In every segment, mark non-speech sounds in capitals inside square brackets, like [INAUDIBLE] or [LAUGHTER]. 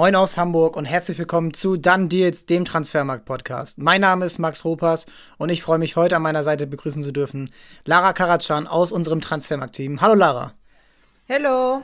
Moin aus Hamburg und herzlich willkommen zu Dann Deals, dem Transfermarkt-Podcast. Mein Name ist Max Ropas und ich freue mich heute an meiner Seite begrüßen zu dürfen Lara Karatschan aus unserem Transfermarkt-Team. Hallo Lara. Hallo.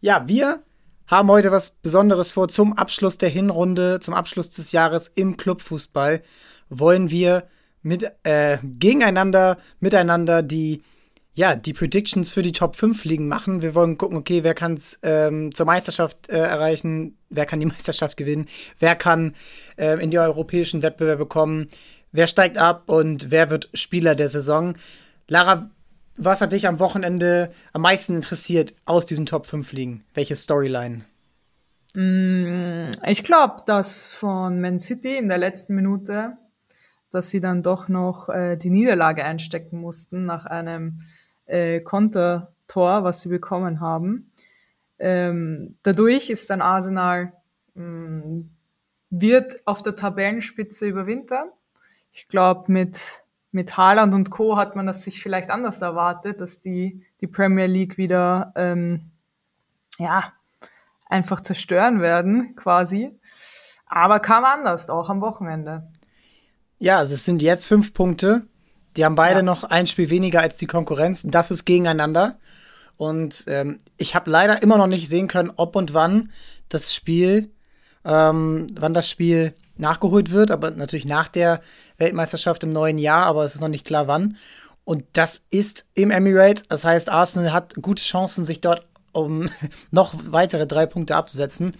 Ja, wir haben heute was Besonderes vor. Zum Abschluss der Hinrunde, zum Abschluss des Jahres im Clubfußball wollen wir mit, äh, gegeneinander, miteinander die ja, die Predictions für die Top 5 Ligen machen. Wir wollen gucken, okay, wer kann es ähm, zur Meisterschaft äh, erreichen, wer kann die [LAUGHS] Meisterschaft gewinnen, wer kann äh, in die europäischen Wettbewerbe kommen, wer steigt ab und wer wird Spieler der Saison. Lara, was hat dich am Wochenende am meisten interessiert aus diesen Top 5 Ligen? Welche Storyline? Mm, ich glaube, dass von Man City in der letzten Minute, dass sie dann doch noch äh, die Niederlage einstecken mussten nach einem äh, Kontertor, was sie bekommen haben. Ähm, dadurch ist dann Arsenal mh, mm, wird auf der Tabellenspitze überwintern. Ich glaube, mit, mit Haaland und Co. hat man das sich vielleicht anders erwartet, dass die, die Premier League wieder ähm, ja, einfach zerstören werden, quasi. Aber kam anders, auch am Wochenende. Ja, also es sind jetzt fünf Punkte. Die haben beide ja. noch ein Spiel weniger als die Konkurrenz. Das ist gegeneinander. Und ähm, ich habe leider immer noch nicht sehen können, ob und wann das Spiel, ähm, wann das Spiel nachgeholt wird, aber natürlich nach der Weltmeisterschaft im neuen Jahr, aber es ist noch nicht klar wann. Und das ist im Emirates. Das heißt, Arsenal hat gute Chancen, sich dort um [LAUGHS] noch weitere drei Punkte abzusetzen.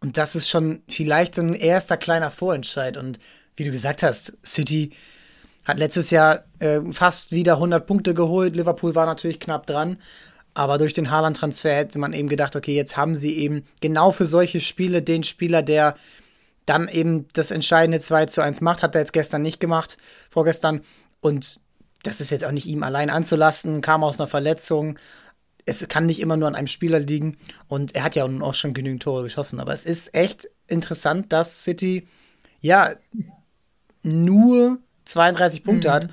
Und das ist schon vielleicht so ein erster kleiner Vorentscheid. Und wie du gesagt hast, City hat letztes Jahr äh, fast wieder 100 Punkte geholt. Liverpool war natürlich knapp dran. Aber durch den Haaland-Transfer hätte man eben gedacht, okay, jetzt haben sie eben genau für solche Spiele den Spieler, der dann eben das entscheidende 2 zu 1 macht. Hat er jetzt gestern nicht gemacht, vorgestern. Und das ist jetzt auch nicht ihm allein anzulasten, kam aus einer Verletzung. Es kann nicht immer nur an einem Spieler liegen. Und er hat ja auch schon genügend Tore geschossen. Aber es ist echt interessant, dass City ja nur 32 Punkte mhm. hat.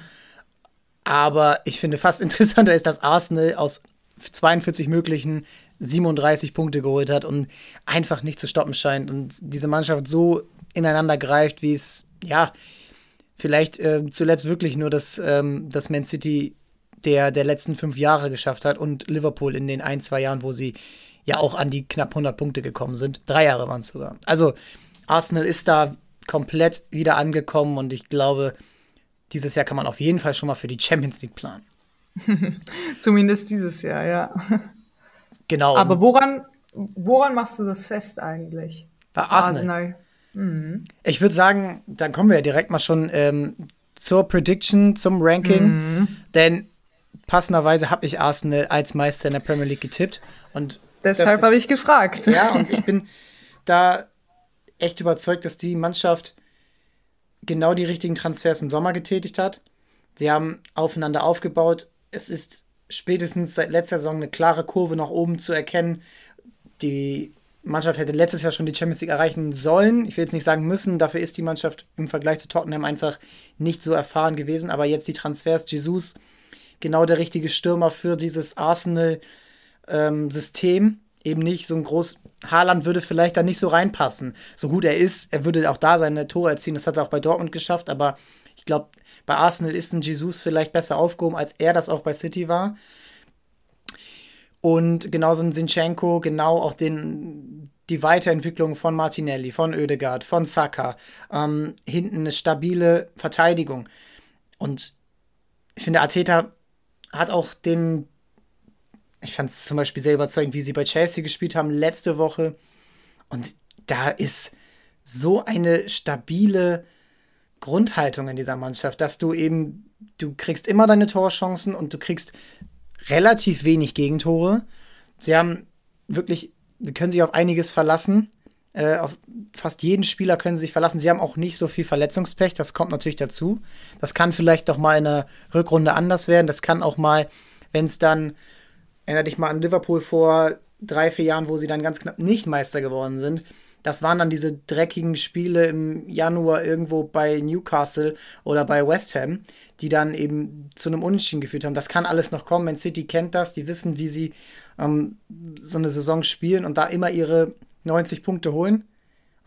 Aber ich finde fast [LAUGHS] interessanter ist, dass Arsenal aus 42 möglichen 37 Punkte geholt hat und einfach nicht zu stoppen scheint und diese Mannschaft so ineinander greift, wie es, ja, vielleicht äh, zuletzt wirklich nur das, ähm, das Man City der, der letzten fünf Jahre geschafft hat und Liverpool in den ein, zwei Jahren, wo sie ja auch an die knapp 100 Punkte gekommen sind. Drei Jahre waren es sogar. Also Arsenal ist da komplett wieder angekommen und ich glaube, dieses Jahr kann man auf jeden Fall schon mal für die Champions League planen. [LAUGHS] Zumindest dieses Jahr, ja. Genau. Aber woran, woran machst du das fest eigentlich? Bei Arsenal. Arsenal. Mhm. Ich würde sagen, dann kommen wir ja direkt mal schon ähm, zur Prediction, zum Ranking. Mhm. Denn passenderweise habe ich Arsenal als Meister in der Premier League getippt. Und deshalb habe ich gefragt. Ja, und ich bin da echt überzeugt, dass die Mannschaft genau die richtigen Transfers im Sommer getätigt hat. Sie haben aufeinander aufgebaut. Es ist spätestens seit letzter Saison eine klare Kurve nach oben zu erkennen. Die Mannschaft hätte letztes Jahr schon die Champions League erreichen sollen. Ich will jetzt nicht sagen müssen, dafür ist die Mannschaft im Vergleich zu Tottenham einfach nicht so erfahren gewesen. Aber jetzt die Transfers, Jesus, genau der richtige Stürmer für dieses Arsenal-System. Ähm, Eben nicht so ein groß. Haaland würde vielleicht da nicht so reinpassen. So gut er ist, er würde auch da seine Tore erzielen. Das hat er auch bei Dortmund geschafft. Aber ich glaube, bei Arsenal ist ein Jesus vielleicht besser aufgehoben, als er das auch bei City war. Und genauso ein Sinchenko, genau auch den, die Weiterentwicklung von Martinelli, von Oedegaard, von Saka. Ähm, hinten eine stabile Verteidigung. Und ich finde, Ateta hat auch den ich fand es zum Beispiel sehr überzeugend, wie sie bei Chelsea gespielt haben letzte Woche. Und da ist so eine stabile Grundhaltung in dieser Mannschaft, dass du eben, du kriegst immer deine Torchancen und du kriegst relativ wenig Gegentore. Sie haben wirklich, sie können sich auf einiges verlassen. Äh, auf fast jeden Spieler können sie sich verlassen. Sie haben auch nicht so viel Verletzungspech, das kommt natürlich dazu. Das kann vielleicht doch mal in der Rückrunde anders werden. Das kann auch mal, wenn es dann Erinner dich mal an Liverpool vor drei, vier Jahren, wo sie dann ganz knapp nicht Meister geworden sind. Das waren dann diese dreckigen Spiele im Januar irgendwo bei Newcastle oder bei West Ham, die dann eben zu einem Unentschieden geführt haben. Das kann alles noch kommen. Man City kennt das, die wissen, wie sie ähm, so eine Saison spielen und da immer ihre 90 Punkte holen.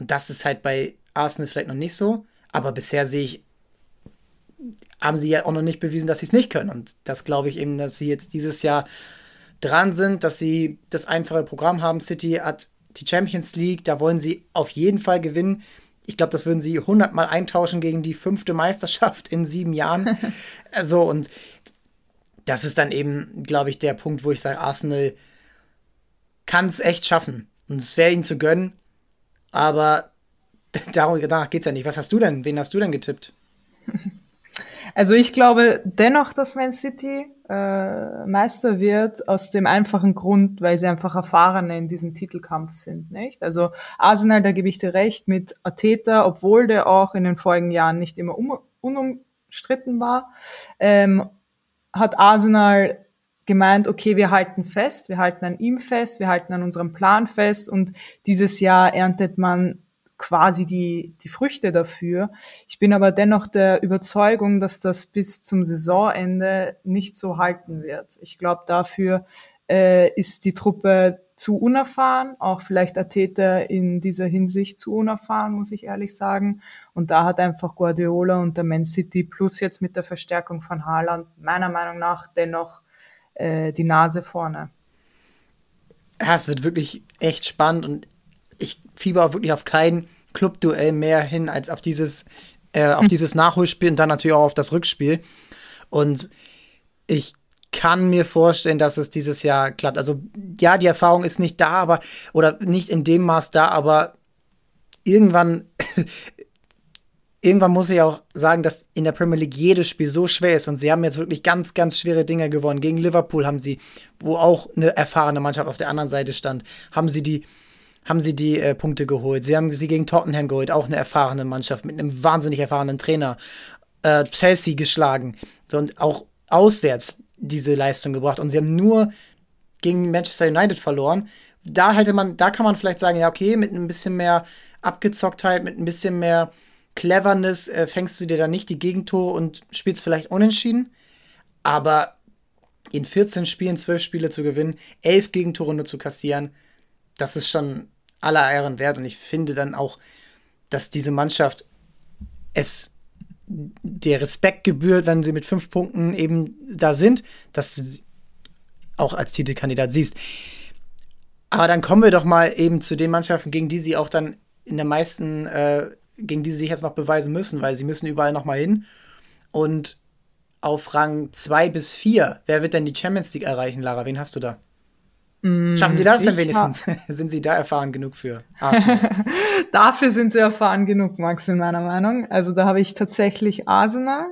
Und das ist halt bei Arsenal vielleicht noch nicht so. Aber bisher sehe ich, haben sie ja auch noch nicht bewiesen, dass sie es nicht können. Und das glaube ich eben, dass sie jetzt dieses Jahr dran sind, dass sie das einfache Programm haben. City hat die Champions League, da wollen sie auf jeden Fall gewinnen. Ich glaube, das würden sie 100 Mal eintauschen gegen die fünfte Meisterschaft in sieben Jahren. [LAUGHS] also, und das ist dann eben, glaube ich, der Punkt, wo ich sage, Arsenal kann es echt schaffen. Und es wäre ihnen zu gönnen. Aber [LAUGHS] darum, danach geht es ja nicht. Was hast du denn? Wen hast du denn getippt? [LAUGHS] Also ich glaube dennoch, dass Man City äh, Meister wird, aus dem einfachen Grund, weil sie einfach Erfahrene in diesem Titelkampf sind, nicht? Also Arsenal, da gebe ich dir recht, mit Ateta, obwohl der auch in den vorigen Jahren nicht immer um, unumstritten war, ähm, hat Arsenal gemeint, okay, wir halten fest, wir halten an ihm fest, wir halten an unserem Plan fest und dieses Jahr erntet man quasi die, die Früchte dafür. Ich bin aber dennoch der Überzeugung, dass das bis zum Saisonende nicht so halten wird. Ich glaube, dafür äh, ist die Truppe zu unerfahren, auch vielleicht Ateta in dieser Hinsicht zu unerfahren, muss ich ehrlich sagen. Und da hat einfach Guardiola und der Man City plus jetzt mit der Verstärkung von Haaland meiner Meinung nach dennoch äh, die Nase vorne. Ja, es wird wirklich echt spannend und ich fieber wirklich auf kein Clubduell mehr hin als auf dieses, äh, auf hm. dieses Nachholspiel und dann natürlich auch auf das Rückspiel. Und ich kann mir vorstellen, dass es dieses Jahr klappt. Also ja, die Erfahrung ist nicht da, aber oder nicht in dem Maß da, aber irgendwann [LAUGHS] irgendwann muss ich auch sagen, dass in der Premier League jedes Spiel so schwer ist und sie haben jetzt wirklich ganz, ganz schwere Dinge gewonnen. Gegen Liverpool haben sie, wo auch eine erfahrene Mannschaft auf der anderen Seite stand, haben sie die haben sie die äh, Punkte geholt. Sie haben sie gegen Tottenham geholt, auch eine erfahrene Mannschaft mit einem wahnsinnig erfahrenen Trainer. Äh, Chelsea geschlagen und auch auswärts diese Leistung gebracht. Und sie haben nur gegen Manchester United verloren. Da hätte man, da kann man vielleicht sagen, ja, okay, mit ein bisschen mehr Abgezocktheit, mit ein bisschen mehr Cleverness äh, fängst du dir da nicht die Gegentore und spielst vielleicht unentschieden. Aber in 14 Spielen 12 Spiele zu gewinnen, 11 Gegentore nur zu kassieren, das ist schon aller Ehren wert. Und ich finde dann auch, dass diese Mannschaft es der Respekt gebührt, wenn sie mit fünf Punkten eben da sind, dass du auch als Titelkandidat siehst. Aber dann kommen wir doch mal eben zu den Mannschaften, gegen die sie auch dann in der meisten, äh, gegen die sie sich jetzt noch beweisen müssen, weil sie müssen überall noch mal hin. Und auf Rang 2 bis 4, wer wird denn die Champions League erreichen, Lara? Wen hast du da? Mm, Schaffen Sie das denn wenigstens? [LAUGHS] sind Sie da erfahren genug für? [LAUGHS] Dafür sind Sie erfahren genug, Max, in meiner Meinung. Also da habe ich tatsächlich Arsenal,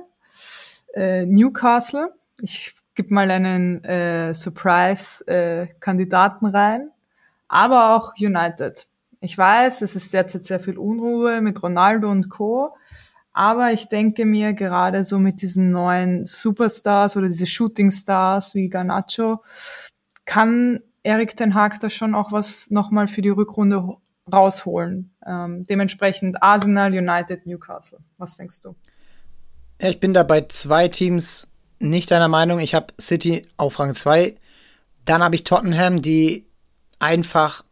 äh, Newcastle. Ich gebe mal einen äh, Surprise-Kandidaten äh, rein. Aber auch United. Ich weiß, es ist derzeit sehr viel Unruhe mit Ronaldo und Co. Aber ich denke mir gerade so mit diesen neuen Superstars oder diese Shooting Stars wie Garnacho kann Erik Ten Hag da schon auch was nochmal für die Rückrunde rausholen. Ähm, dementsprechend Arsenal, United, Newcastle. Was denkst du? Ja, ich bin da bei zwei Teams nicht deiner Meinung. Ich habe City auf Rang 2. Dann habe ich Tottenham, die einfach,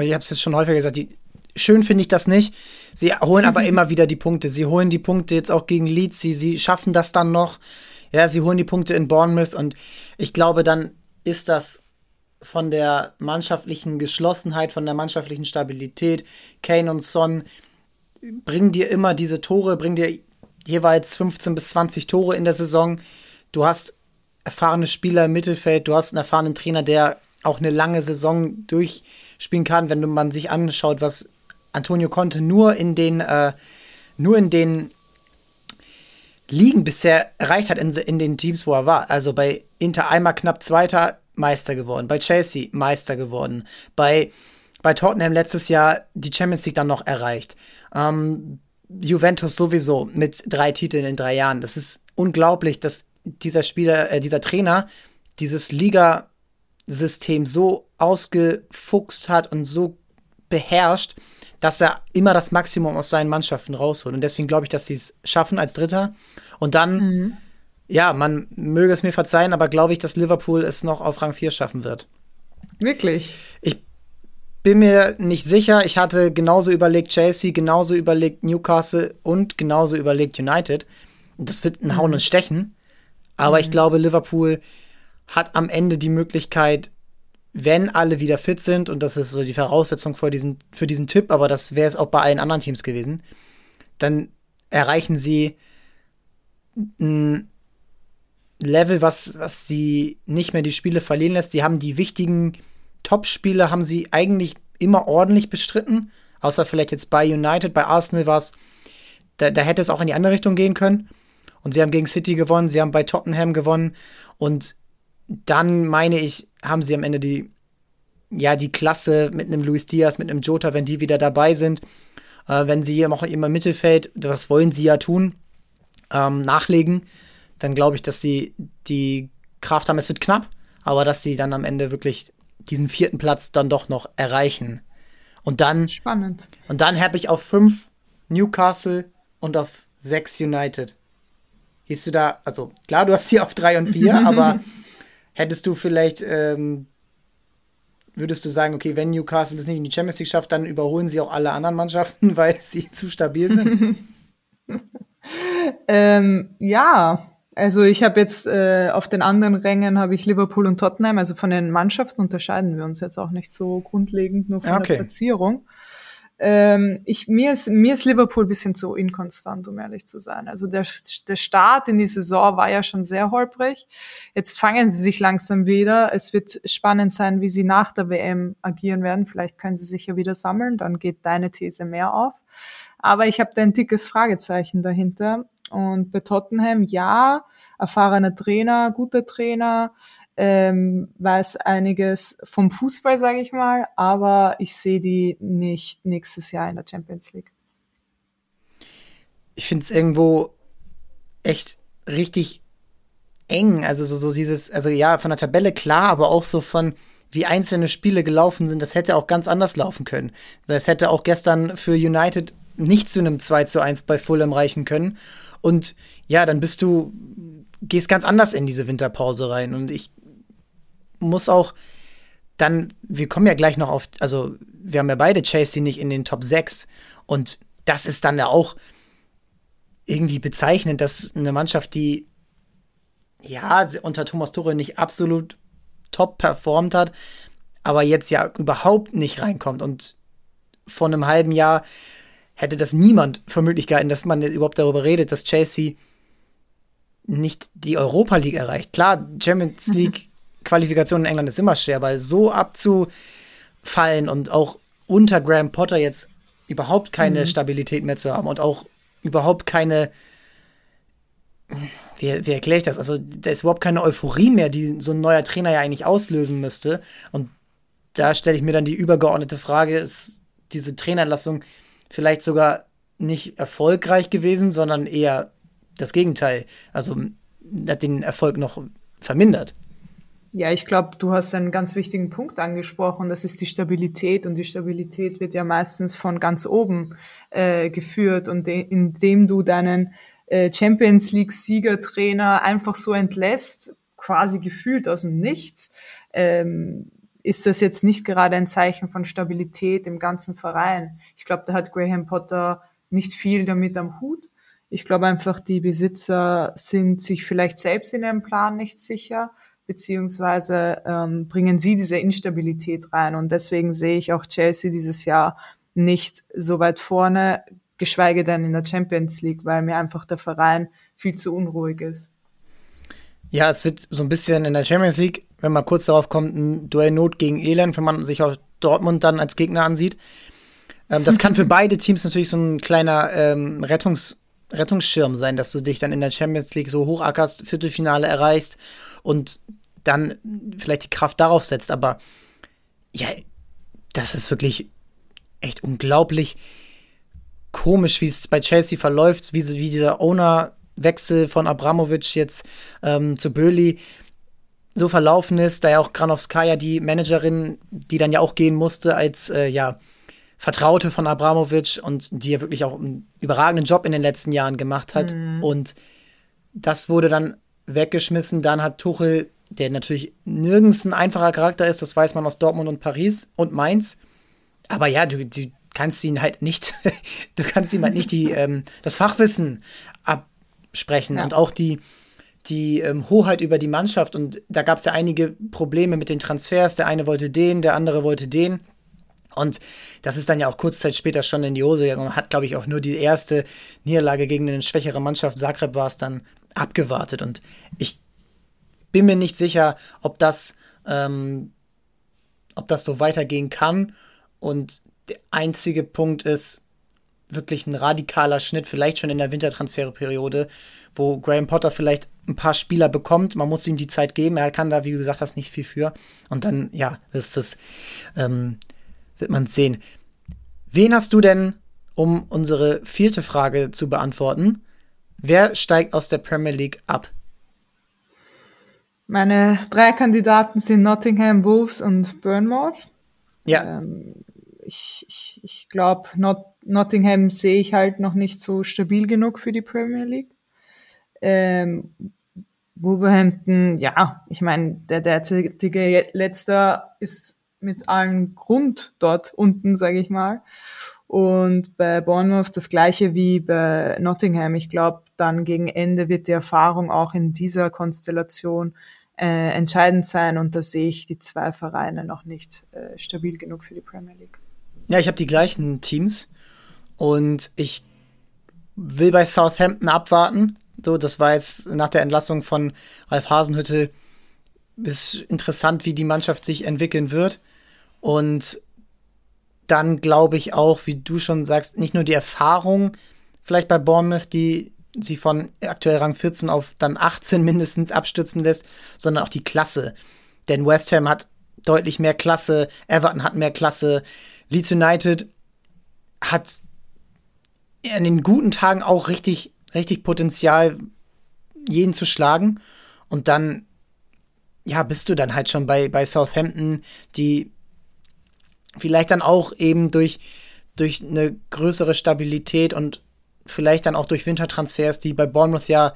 ich habe es jetzt schon häufiger gesagt, die, schön finde ich das nicht. Sie holen aber [LAUGHS] immer wieder die Punkte. Sie holen die Punkte jetzt auch gegen Leeds. Sie, sie schaffen das dann noch. Ja, sie holen die Punkte in Bournemouth und ich glaube, dann ist das von der mannschaftlichen Geschlossenheit, von der mannschaftlichen Stabilität. Kane und Son bringen dir immer diese Tore, bringen dir jeweils 15 bis 20 Tore in der Saison. Du hast erfahrene Spieler im Mittelfeld, du hast einen erfahrenen Trainer, der auch eine lange Saison durchspielen kann, wenn man sich anschaut, was Antonio Conte nur in den äh, nur in den Ligen bisher erreicht hat in, in den Teams, wo er war. Also bei Inter einmal knapp Zweiter, Meister geworden, bei Chelsea Meister geworden, bei, bei Tottenham letztes Jahr die Champions League dann noch erreicht. Ähm, Juventus sowieso mit drei Titeln in drei Jahren. Das ist unglaublich, dass dieser Spieler, äh, dieser Trainer dieses Liga-System so ausgefuchst hat und so beherrscht, dass er immer das Maximum aus seinen Mannschaften rausholt. Und deswegen glaube ich, dass sie es schaffen als Dritter. Und dann mhm ja, man möge es mir verzeihen, aber glaube ich, dass Liverpool es noch auf Rang 4 schaffen wird. Wirklich? Ich, bin mir nicht sicher. Ich hatte genauso überlegt Chelsea, genauso überlegt Newcastle und genauso überlegt United. Das wird ein Hauen mhm. und Stechen. Aber mhm. ich glaube, Liverpool hat am Ende die Möglichkeit, wenn alle wieder fit sind, und das ist so die Voraussetzung für diesen, für diesen Tipp, aber das wäre es auch bei allen anderen Teams gewesen, dann erreichen sie ein Level, was, was sie nicht mehr die Spiele verlieren lässt. Sie haben die wichtigen Top-Spiele, haben sie eigentlich immer ordentlich bestritten, außer vielleicht jetzt bei United, bei Arsenal war es, da, da hätte es auch in die andere Richtung gehen können. Und sie haben gegen City gewonnen, sie haben bei Tottenham gewonnen und dann meine ich, haben sie am Ende die, ja, die Klasse mit einem Luis Diaz, mit einem Jota, wenn die wieder dabei sind, äh, wenn sie auch immer im Mittelfeld, das wollen sie ja tun, ähm, nachlegen, dann glaube ich, dass sie die Kraft haben. Es wird knapp, aber dass sie dann am Ende wirklich diesen vierten Platz dann doch noch erreichen. Und dann. Spannend. Und dann habe ich auf fünf Newcastle und auf sechs United. Hieß du da, also klar, du hast hier auf drei und vier, [LAUGHS] aber Hättest du vielleicht, ähm, würdest du sagen, okay, wenn Newcastle es nicht in die Champions League schafft, dann überholen sie auch alle anderen Mannschaften, [LAUGHS] weil sie zu stabil sind? [LAUGHS] ähm, ja, also ich habe jetzt äh, auf den anderen Rängen habe ich Liverpool und Tottenham. Also von den Mannschaften unterscheiden wir uns jetzt auch nicht so grundlegend nur von okay. der Platzierung. Ähm, ich, mir, ist, mir ist Liverpool bisschen zu inkonstant, um ehrlich zu sein. Also der, der Start in die Saison war ja schon sehr holprig. Jetzt fangen sie sich langsam wieder. Es wird spannend sein, wie sie nach der WM agieren werden. Vielleicht können sie sich ja wieder sammeln, dann geht deine These mehr auf. Aber ich habe da ein dickes Fragezeichen dahinter. Und bei Tottenham, ja, erfahrener Trainer, guter Trainer, ähm, weiß einiges vom Fußball, sage ich mal, aber ich sehe die nicht nächstes Jahr in der Champions League. Ich finde es irgendwo echt richtig eng. Also so, so dieses, also ja, von der Tabelle klar, aber auch so von wie einzelne Spiele gelaufen sind, das hätte auch ganz anders laufen können. Das hätte auch gestern für United nicht zu einem 2 zu 1 bei Fulham reichen können. Und ja, dann bist du, gehst ganz anders in diese Winterpause rein. Und ich muss auch dann, wir kommen ja gleich noch auf, also wir haben ja beide Chasey nicht in den Top 6 und das ist dann ja auch irgendwie bezeichnend, dass eine Mannschaft, die ja unter Thomas Tuchel nicht absolut top performt hat, aber jetzt ja überhaupt nicht reinkommt und vor einem halben Jahr hätte das niemand für Möglichkeiten, dass man überhaupt darüber redet, dass Chelsea nicht die Europa League erreicht. Klar, Champions League Qualifikation in England ist immer schwer, weil so abzufallen und auch unter Graham Potter jetzt überhaupt keine mhm. Stabilität mehr zu haben und auch überhaupt keine wie, wie erkläre ich das? Also, da ist überhaupt keine Euphorie mehr, die so ein neuer Trainer ja eigentlich auslösen müsste. Und da stelle ich mir dann die übergeordnete Frage: Ist diese Trainerlassung vielleicht sogar nicht erfolgreich gewesen, sondern eher das Gegenteil? Also, hat den Erfolg noch vermindert. Ja, ich glaube, du hast einen ganz wichtigen Punkt angesprochen. Das ist die Stabilität und die Stabilität wird ja meistens von ganz oben äh, geführt und indem du deinen äh, Champions League Siegertrainer einfach so entlässt, quasi gefühlt aus dem Nichts, ähm, ist das jetzt nicht gerade ein Zeichen von Stabilität im ganzen Verein. Ich glaube, da hat Graham Potter nicht viel damit am Hut. Ich glaube einfach, die Besitzer sind sich vielleicht selbst in ihrem Plan nicht sicher beziehungsweise ähm, bringen sie diese Instabilität rein. Und deswegen sehe ich auch Chelsea dieses Jahr nicht so weit vorne, geschweige denn in der Champions League, weil mir einfach der Verein viel zu unruhig ist. Ja, es wird so ein bisschen in der Champions League, wenn man kurz darauf kommt, ein Duell Not gegen Elend, wenn man sich auch Dortmund dann als Gegner ansieht. Ähm, das kann für [LAUGHS] beide Teams natürlich so ein kleiner ähm, Rettungs Rettungsschirm sein, dass du dich dann in der Champions League so hochackerst, Viertelfinale erreichst und dann vielleicht die Kraft darauf setzt. Aber ja, das ist wirklich echt unglaublich komisch, wie es bei Chelsea verläuft, wie, wie dieser Owner-Wechsel von Abramovic jetzt ähm, zu Böhli so verlaufen ist, da ja auch Granovskaya, die Managerin, die dann ja auch gehen musste als äh, ja, Vertraute von Abramovic und die ja wirklich auch einen überragenden Job in den letzten Jahren gemacht hat. Mhm. Und das wurde dann weggeschmissen. Dann hat Tuchel, der natürlich nirgends ein einfacher Charakter ist, das weiß man aus Dortmund und Paris und Mainz, aber ja, du, du kannst ihn halt nicht, [LAUGHS] du kannst ihm halt nicht die, [LAUGHS] ähm, das Fachwissen absprechen ja. und auch die, die ähm, Hoheit über die Mannschaft. Und da gab es ja einige Probleme mit den Transfers. Der eine wollte den, der andere wollte den. Und das ist dann ja auch kurz Zeit später schon in die Hose gegangen. Man hat, glaube ich, auch nur die erste Niederlage gegen eine schwächere Mannschaft, Zagreb war es dann, abgewartet. Und ich bin mir nicht sicher, ob das, ähm, ob das so weitergehen kann. Und der einzige Punkt ist wirklich ein radikaler Schnitt, vielleicht schon in der Wintertransferperiode, wo Graham Potter vielleicht ein paar Spieler bekommt. Man muss ihm die Zeit geben. Er kann da, wie du gesagt hast, nicht viel für. Und dann, ja, ist das, ähm, wird man sehen. Wen hast du denn, um unsere vierte Frage zu beantworten? Wer steigt aus der Premier League ab? Meine drei Kandidaten sind Nottingham, Wolves und Burnmouth. Ja. Ähm, ich ich, ich glaube, Not Nottingham sehe ich halt noch nicht so stabil genug für die Premier League. Ähm, Wolverhampton, ja, ich meine, der derzeitige Letzter ist mit allem Grund dort unten, sage ich mal. Und bei Bournemouth das gleiche wie bei Nottingham. Ich glaube, dann gegen Ende wird die Erfahrung auch in dieser Konstellation äh, entscheidend sein. Und da sehe ich die zwei Vereine noch nicht äh, stabil genug für die Premier League. Ja, ich habe die gleichen Teams und ich will bei Southampton abwarten. So, das war jetzt nach der Entlassung von Ralf Hasenhütte ist interessant, wie die Mannschaft sich entwickeln wird. Und dann glaube ich auch, wie du schon sagst, nicht nur die Erfahrung vielleicht bei Bournemouth, die sie von aktuell Rang 14 auf dann 18 [LAUGHS] mindestens abstürzen lässt, sondern auch die Klasse. Denn West Ham hat deutlich mehr Klasse, Everton hat mehr Klasse, Leeds United hat in den guten Tagen auch richtig, richtig Potenzial, jeden zu schlagen. Und dann, ja, bist du dann halt schon bei, bei Southampton, die vielleicht dann auch eben durch, durch eine größere Stabilität und vielleicht dann auch durch Wintertransfers, die bei Bournemouth ja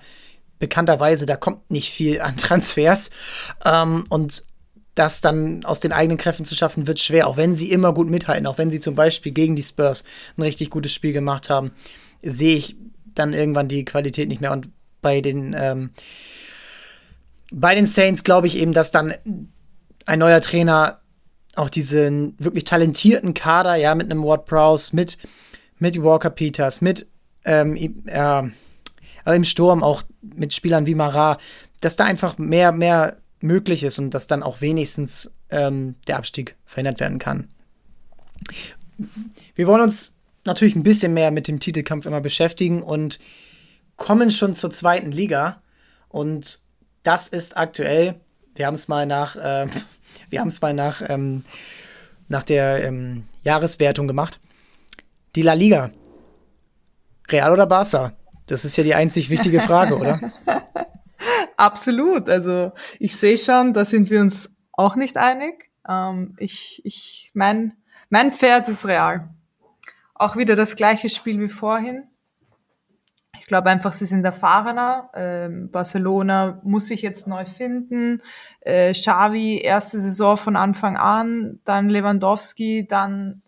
bekannterweise, da kommt nicht viel an [LAUGHS] Transfers. Ähm, und das dann aus den eigenen Kräften zu schaffen, wird schwer, auch wenn sie immer gut mithalten, auch wenn sie zum Beispiel gegen die Spurs ein richtig gutes Spiel gemacht haben, sehe ich dann irgendwann die Qualität nicht mehr. Und bei den, ähm, bei den Saints glaube ich eben, dass dann ein neuer Trainer auch diesen wirklich talentierten Kader, ja, mit einem Ward Prowse, mit, mit Walker Peters, mit ähm, äh, im Sturm auch mit Spielern wie Marat, dass da einfach mehr, mehr möglich ist und dass dann auch wenigstens ähm, der Abstieg verhindert werden kann. Wir wollen uns natürlich ein bisschen mehr mit dem Titelkampf immer beschäftigen und kommen schon zur zweiten Liga. Und das ist aktuell, wir haben es mal nach, äh, [LAUGHS] wir haben es mal nach, ähm, nach der ähm, Jahreswertung gemacht. Die La Liga. Real oder Barca? Das ist ja die einzig wichtige Frage, oder? [LAUGHS] Absolut. Also ich sehe schon, da sind wir uns auch nicht einig. Ähm, ich, ich, mein, mein Pferd ist Real. Auch wieder das gleiche Spiel wie vorhin. Ich glaube einfach, sie sind erfahrener. Ähm, Barcelona muss sich jetzt neu finden. Äh, Xavi, erste Saison von Anfang an, dann Lewandowski, dann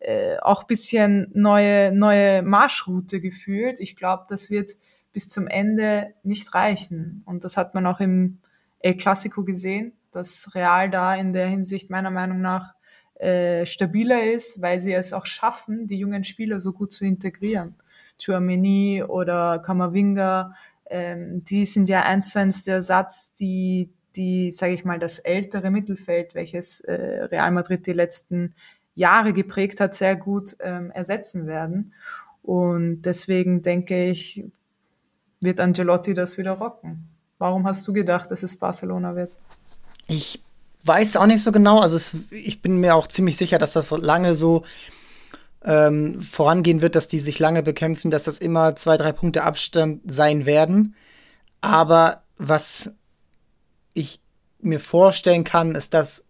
äh, auch bisschen neue, neue Marschroute gefühlt. Ich glaube, das wird bis zum Ende nicht reichen. Und das hat man auch im El Clasico gesehen, dass Real da in der Hinsicht meiner Meinung nach äh, stabiler ist, weil sie es auch schaffen, die jungen Spieler so gut zu integrieren. Chouameni oder Kamavinga, ähm, die sind ja eins zu eins der Satz, die, die, sage ich mal, das ältere Mittelfeld, welches äh, Real Madrid die letzten Jahre geprägt hat, sehr gut ähm, ersetzen werden. Und deswegen denke ich, wird Angelotti das wieder rocken. Warum hast du gedacht, dass es Barcelona wird? Ich weiß auch nicht so genau. Also es, ich bin mir auch ziemlich sicher, dass das lange so ähm, vorangehen wird, dass die sich lange bekämpfen, dass das immer zwei, drei Punkte Abstand sein werden. Aber was ich mir vorstellen kann, ist, dass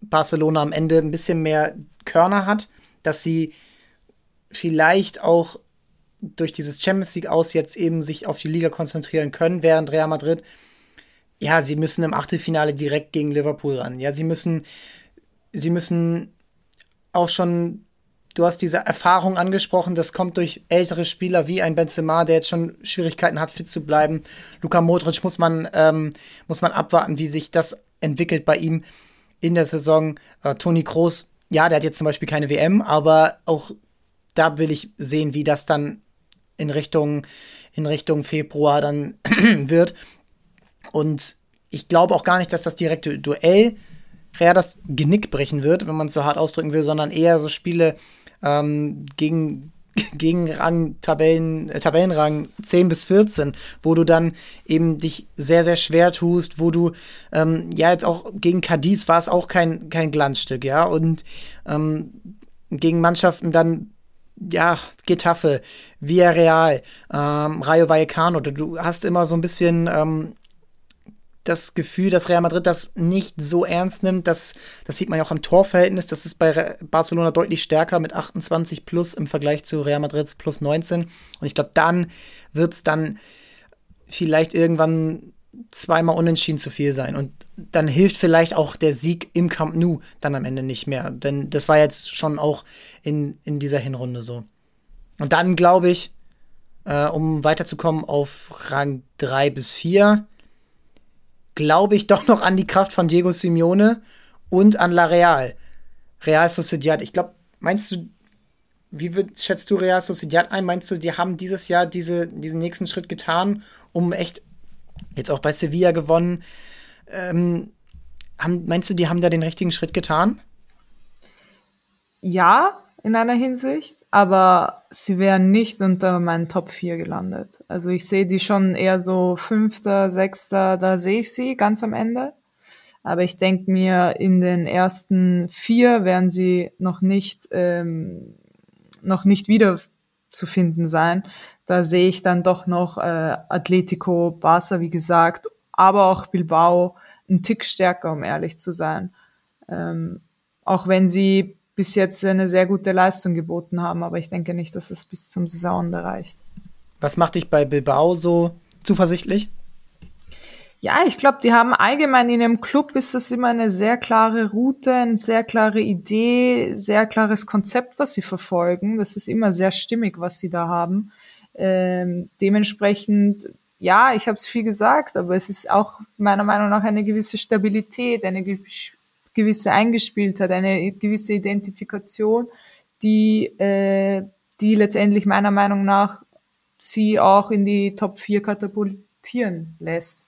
Barcelona am Ende ein bisschen mehr Körner hat, dass sie vielleicht auch durch dieses Champions League aus jetzt eben sich auf die Liga konzentrieren können, während Real Madrid, ja, sie müssen im Achtelfinale direkt gegen Liverpool ran. Ja, sie müssen, sie müssen auch schon, du hast diese Erfahrung angesprochen, das kommt durch ältere Spieler wie ein Benzema, der jetzt schon Schwierigkeiten hat, fit zu bleiben. Luka Modric muss man, ähm, muss man abwarten, wie sich das entwickelt bei ihm in der Saison. Äh, Toni Kroos, ja, der hat jetzt zum Beispiel keine WM, aber auch da will ich sehen, wie das dann in Richtung, in Richtung Februar dann [CLEARS THROAT] wird. Und ich glaube auch gar nicht, dass das direkte Duell Rea das Genick brechen wird, wenn man es so hart ausdrücken will, sondern eher so Spiele ähm, gegen, [LAUGHS] gegen Rang, Tabellen, äh, Tabellenrang 10 bis 14, wo du dann eben dich sehr, sehr schwer tust, wo du, ähm, ja, jetzt auch gegen Cadiz war es auch kein, kein Glanzstück, ja, und ähm, gegen Mannschaften dann ja, Getafe, Villarreal, ähm, Rayo Vallecano. Du hast immer so ein bisschen ähm, das Gefühl, dass Real Madrid das nicht so ernst nimmt. Das, das sieht man ja auch am Torverhältnis. Das ist bei Barcelona deutlich stärker mit 28 plus im Vergleich zu Real Madrids plus 19. Und ich glaube, dann wird es dann vielleicht irgendwann zweimal unentschieden zu viel sein. Und dann hilft vielleicht auch der Sieg im Camp Nou dann am Ende nicht mehr. Denn das war jetzt schon auch in, in dieser Hinrunde so. Und dann glaube ich, äh, um weiterzukommen auf Rang 3 bis 4, glaube ich doch noch an die Kraft von Diego Simeone und an La Real. Real Sociedad. Ich glaube, meinst du, wie wird, schätzt du Real Sociedad ein? Meinst du, die haben dieses Jahr diese, diesen nächsten Schritt getan, um echt jetzt auch bei Sevilla gewonnen? Ähm, haben, meinst du, die haben da den richtigen Schritt getan? Ja, in einer Hinsicht, aber sie wären nicht unter meinen Top 4 gelandet. Also ich sehe die schon eher so Fünfter, Sechster, da sehe ich sie ganz am Ende. Aber ich denke mir, in den ersten vier werden sie noch nicht, ähm, noch nicht wieder zu finden sein. Da sehe ich dann doch noch äh, Atletico, Barca, wie gesagt, aber auch Bilbao einen Tick stärker, um ehrlich zu sein. Ähm, auch wenn sie bis jetzt eine sehr gute Leistung geboten haben, aber ich denke nicht, dass es bis zum Saisonende reicht. Was macht dich bei Bilbao so zuversichtlich? Ja, ich glaube, die haben allgemein in ihrem Club ist das immer eine sehr klare Route, eine sehr klare Idee, sehr klares Konzept, was sie verfolgen. Das ist immer sehr stimmig, was sie da haben. Ähm, dementsprechend, ja, ich habe es viel gesagt, aber es ist auch meiner Meinung nach eine gewisse Stabilität, eine gewisse Eingespieltheit, eine gewisse Identifikation, die, äh, die letztendlich meiner Meinung nach sie auch in die Top 4 katapultieren lässt.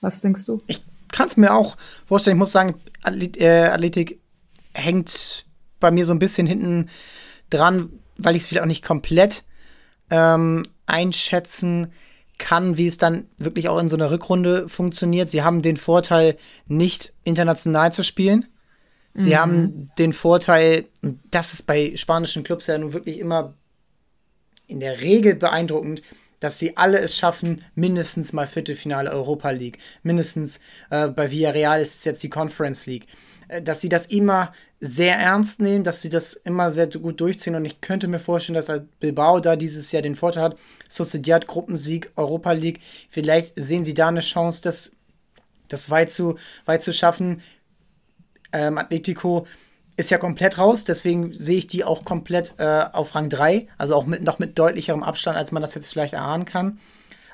Was denkst du? Ich kann es mir auch vorstellen. Ich muss sagen, äh, Athletik hängt bei mir so ein bisschen hinten dran, weil ich es vielleicht auch nicht komplett ähm, einschätzen kann kann, wie es dann wirklich auch in so einer Rückrunde funktioniert. Sie haben den Vorteil, nicht international zu spielen. Sie mhm. haben den Vorteil, und das ist bei spanischen Clubs ja nun wirklich immer in der Regel beeindruckend, dass sie alle es schaffen, mindestens mal Viertelfinale Europa League. Mindestens äh, bei Villarreal ist es jetzt die Conference League. Äh, dass sie das immer sehr ernst nehmen, dass sie das immer sehr gut durchziehen. Und ich könnte mir vorstellen, dass halt Bilbao da dieses Jahr den Vorteil hat. Sociedad, Gruppensieg, Europa League. Vielleicht sehen sie da eine Chance, das, das weit, zu, weit zu schaffen. Ähm, Atletico ist ja komplett raus, deswegen sehe ich die auch komplett äh, auf Rang 3, also auch mit, noch mit deutlicherem Abstand, als man das jetzt vielleicht erahnen kann.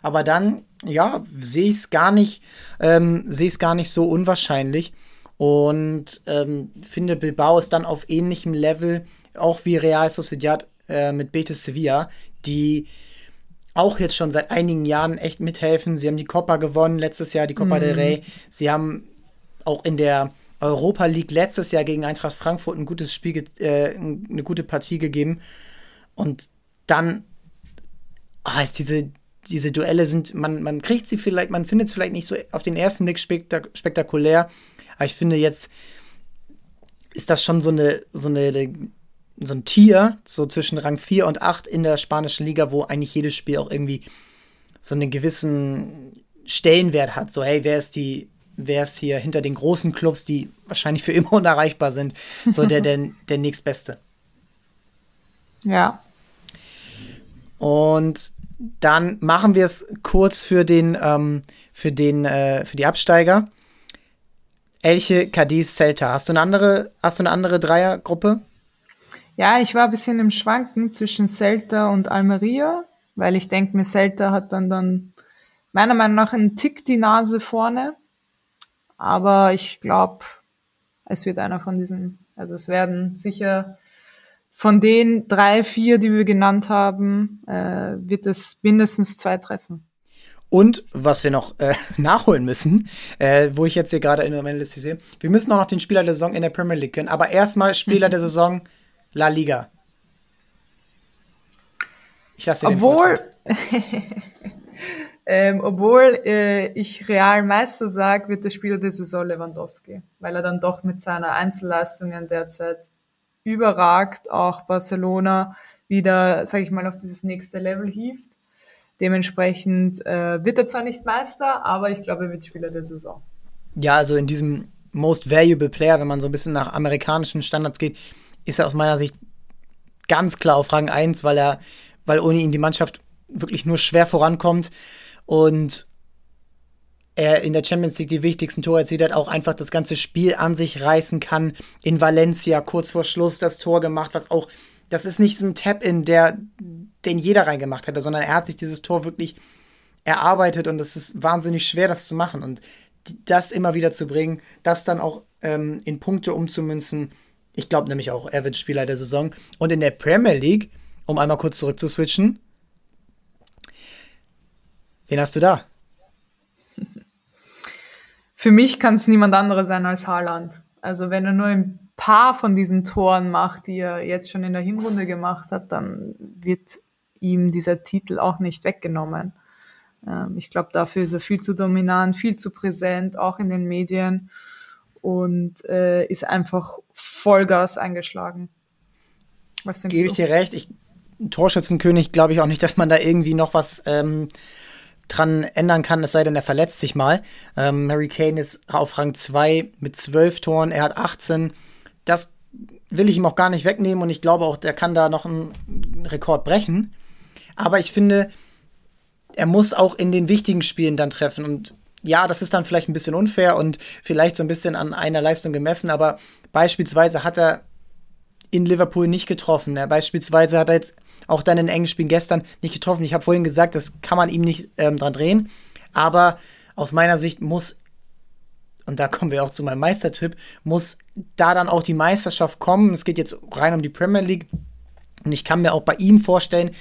Aber dann, ja, sehe ich es gar nicht, ähm, sehe es gar nicht so unwahrscheinlich. Und ähm, finde, Bilbao ist dann auf ähnlichem Level, auch wie Real Sociedad äh, mit Betis Sevilla, die auch jetzt schon seit einigen Jahren echt mithelfen. Sie haben die Copa gewonnen letztes Jahr, die Copa mhm. del Rey. Sie haben auch in der Europa League letztes Jahr gegen Eintracht Frankfurt ein gutes Spiel, äh, eine gute Partie gegeben. Und dann heißt ah, diese, diese Duelle sind, man, man kriegt sie vielleicht, man findet es vielleicht nicht so auf den ersten Blick spektak spektakulär, aber ich finde jetzt ist das schon so eine, so eine, so ein Tier, so zwischen Rang 4 und 8 in der spanischen Liga, wo eigentlich jedes Spiel auch irgendwie so einen gewissen Stellenwert hat. So, hey, wer ist die, wer ist hier hinter den großen Clubs, die wahrscheinlich für immer [LAUGHS] unerreichbar sind, so der, der, der nächstbeste. Ja. Und dann machen wir es kurz für den, ähm, für den, äh, für die Absteiger. Elche, Cadiz, Celta. Hast du eine andere, hast du eine andere Dreiergruppe? Ja, ich war ein bisschen im Schwanken zwischen Celta und Almeria, weil ich denke mir, Celta hat dann dann meiner Meinung nach einen Tick die Nase vorne. Aber ich glaube, es wird einer von diesen, also es werden sicher von den drei, vier, die wir genannt haben, äh, wird es mindestens zwei treffen. Und was wir noch äh, [LAUGHS] nachholen müssen, äh, wo ich jetzt hier gerade in meiner Liste sehe, wir müssen auch noch den Spieler der Saison in der Premier League können. Aber erstmal Spieler der Saison La Liga. Ich lasse den Obwohl, [LAUGHS] ähm, obwohl äh, ich Real Meister sage, wird der Spieler der Saison Lewandowski, weil er dann doch mit seiner Einzelleistungen derzeit überragt, auch Barcelona wieder, sage ich mal, auf dieses nächste Level hieft. Dementsprechend äh, wird er zwar nicht Meister, aber ich glaube, er wird Spieler der Saison. Ja, also in diesem Most Valuable Player, wenn man so ein bisschen nach amerikanischen Standards geht, ist er aus meiner Sicht ganz klar auf Rang 1, weil er, weil ohne ihn die Mannschaft wirklich nur schwer vorankommt und er in der Champions League die wichtigsten Tore erzielt hat, auch einfach das ganze Spiel an sich reißen kann. In Valencia kurz vor Schluss das Tor gemacht, was auch, das ist nicht so ein Tap-In, der, den jeder reingemacht hätte, sondern er hat sich dieses Tor wirklich erarbeitet und es ist wahnsinnig schwer, das zu machen und das immer wieder zu bringen, das dann auch ähm, in Punkte umzumünzen. Ich glaube nämlich auch, er wird Spieler der Saison. Und in der Premier League, um einmal kurz zurückzuswitchen, wen hast du da? [LAUGHS] Für mich kann es niemand anderes sein als Haaland. Also wenn er nur ein paar von diesen Toren macht, die er jetzt schon in der Hinrunde gemacht hat, dann wird ihm dieser Titel auch nicht weggenommen. Ähm, ich glaube, dafür ist er viel zu dominant, viel zu präsent, auch in den Medien und äh, ist einfach Vollgas eingeschlagen. Was denkst Gebe ich dir recht. Ich, Torschützenkönig glaube ich auch nicht, dass man da irgendwie noch was ähm, dran ändern kann, es sei denn, er verletzt sich mal. Ähm, Harry Kane ist auf Rang 2 mit 12 Toren, er hat 18. Das will ich ihm auch gar nicht wegnehmen und ich glaube auch, der kann da noch einen Rekord brechen. Aber ich finde, er muss auch in den wichtigen Spielen dann treffen. Und ja, das ist dann vielleicht ein bisschen unfair und vielleicht so ein bisschen an einer Leistung gemessen, aber beispielsweise hat er in Liverpool nicht getroffen. Er beispielsweise hat er jetzt auch dann in engen Spielen gestern nicht getroffen. Ich habe vorhin gesagt, das kann man ihm nicht ähm, dran drehen. Aber aus meiner Sicht muss, und da kommen wir auch zu meinem Meistertipp, muss da dann auch die Meisterschaft kommen. Es geht jetzt rein um die Premier League. Und ich kann mir auch bei ihm vorstellen,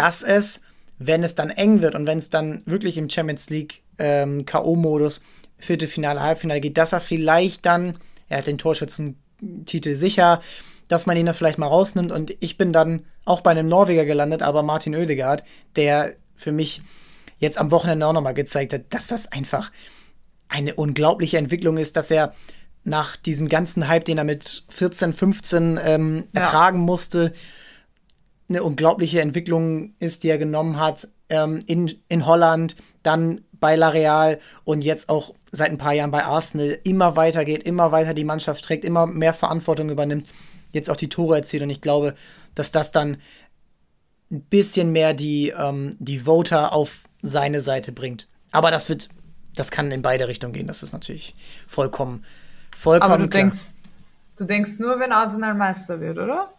dass es, wenn es dann eng wird und wenn es dann wirklich im Champions League ähm, K.O.-Modus Viertelfinale, Halbfinale geht, dass er vielleicht dann, er hat den Torschützentitel sicher, dass man ihn dann vielleicht mal rausnimmt. Und ich bin dann auch bei einem Norweger gelandet, aber Martin Oedegaard, der für mich jetzt am Wochenende auch nochmal gezeigt hat, dass das einfach eine unglaubliche Entwicklung ist, dass er nach diesem ganzen Hype, den er mit 14, 15 ähm, ja. ertragen musste, eine unglaubliche Entwicklung ist, die er genommen hat ähm, in, in Holland, dann bei La Real und jetzt auch seit ein paar Jahren bei Arsenal immer weiter geht, immer weiter die Mannschaft trägt, immer mehr Verantwortung übernimmt jetzt auch die Tore erzielt. Und ich glaube, dass das dann ein bisschen mehr die, ähm, die Voter auf seine Seite bringt. Aber das wird, das kann in beide Richtungen gehen. Das ist natürlich vollkommen, vollkommen. Aber du klar. denkst, du denkst nur, wenn Arsenal Meister wird, oder?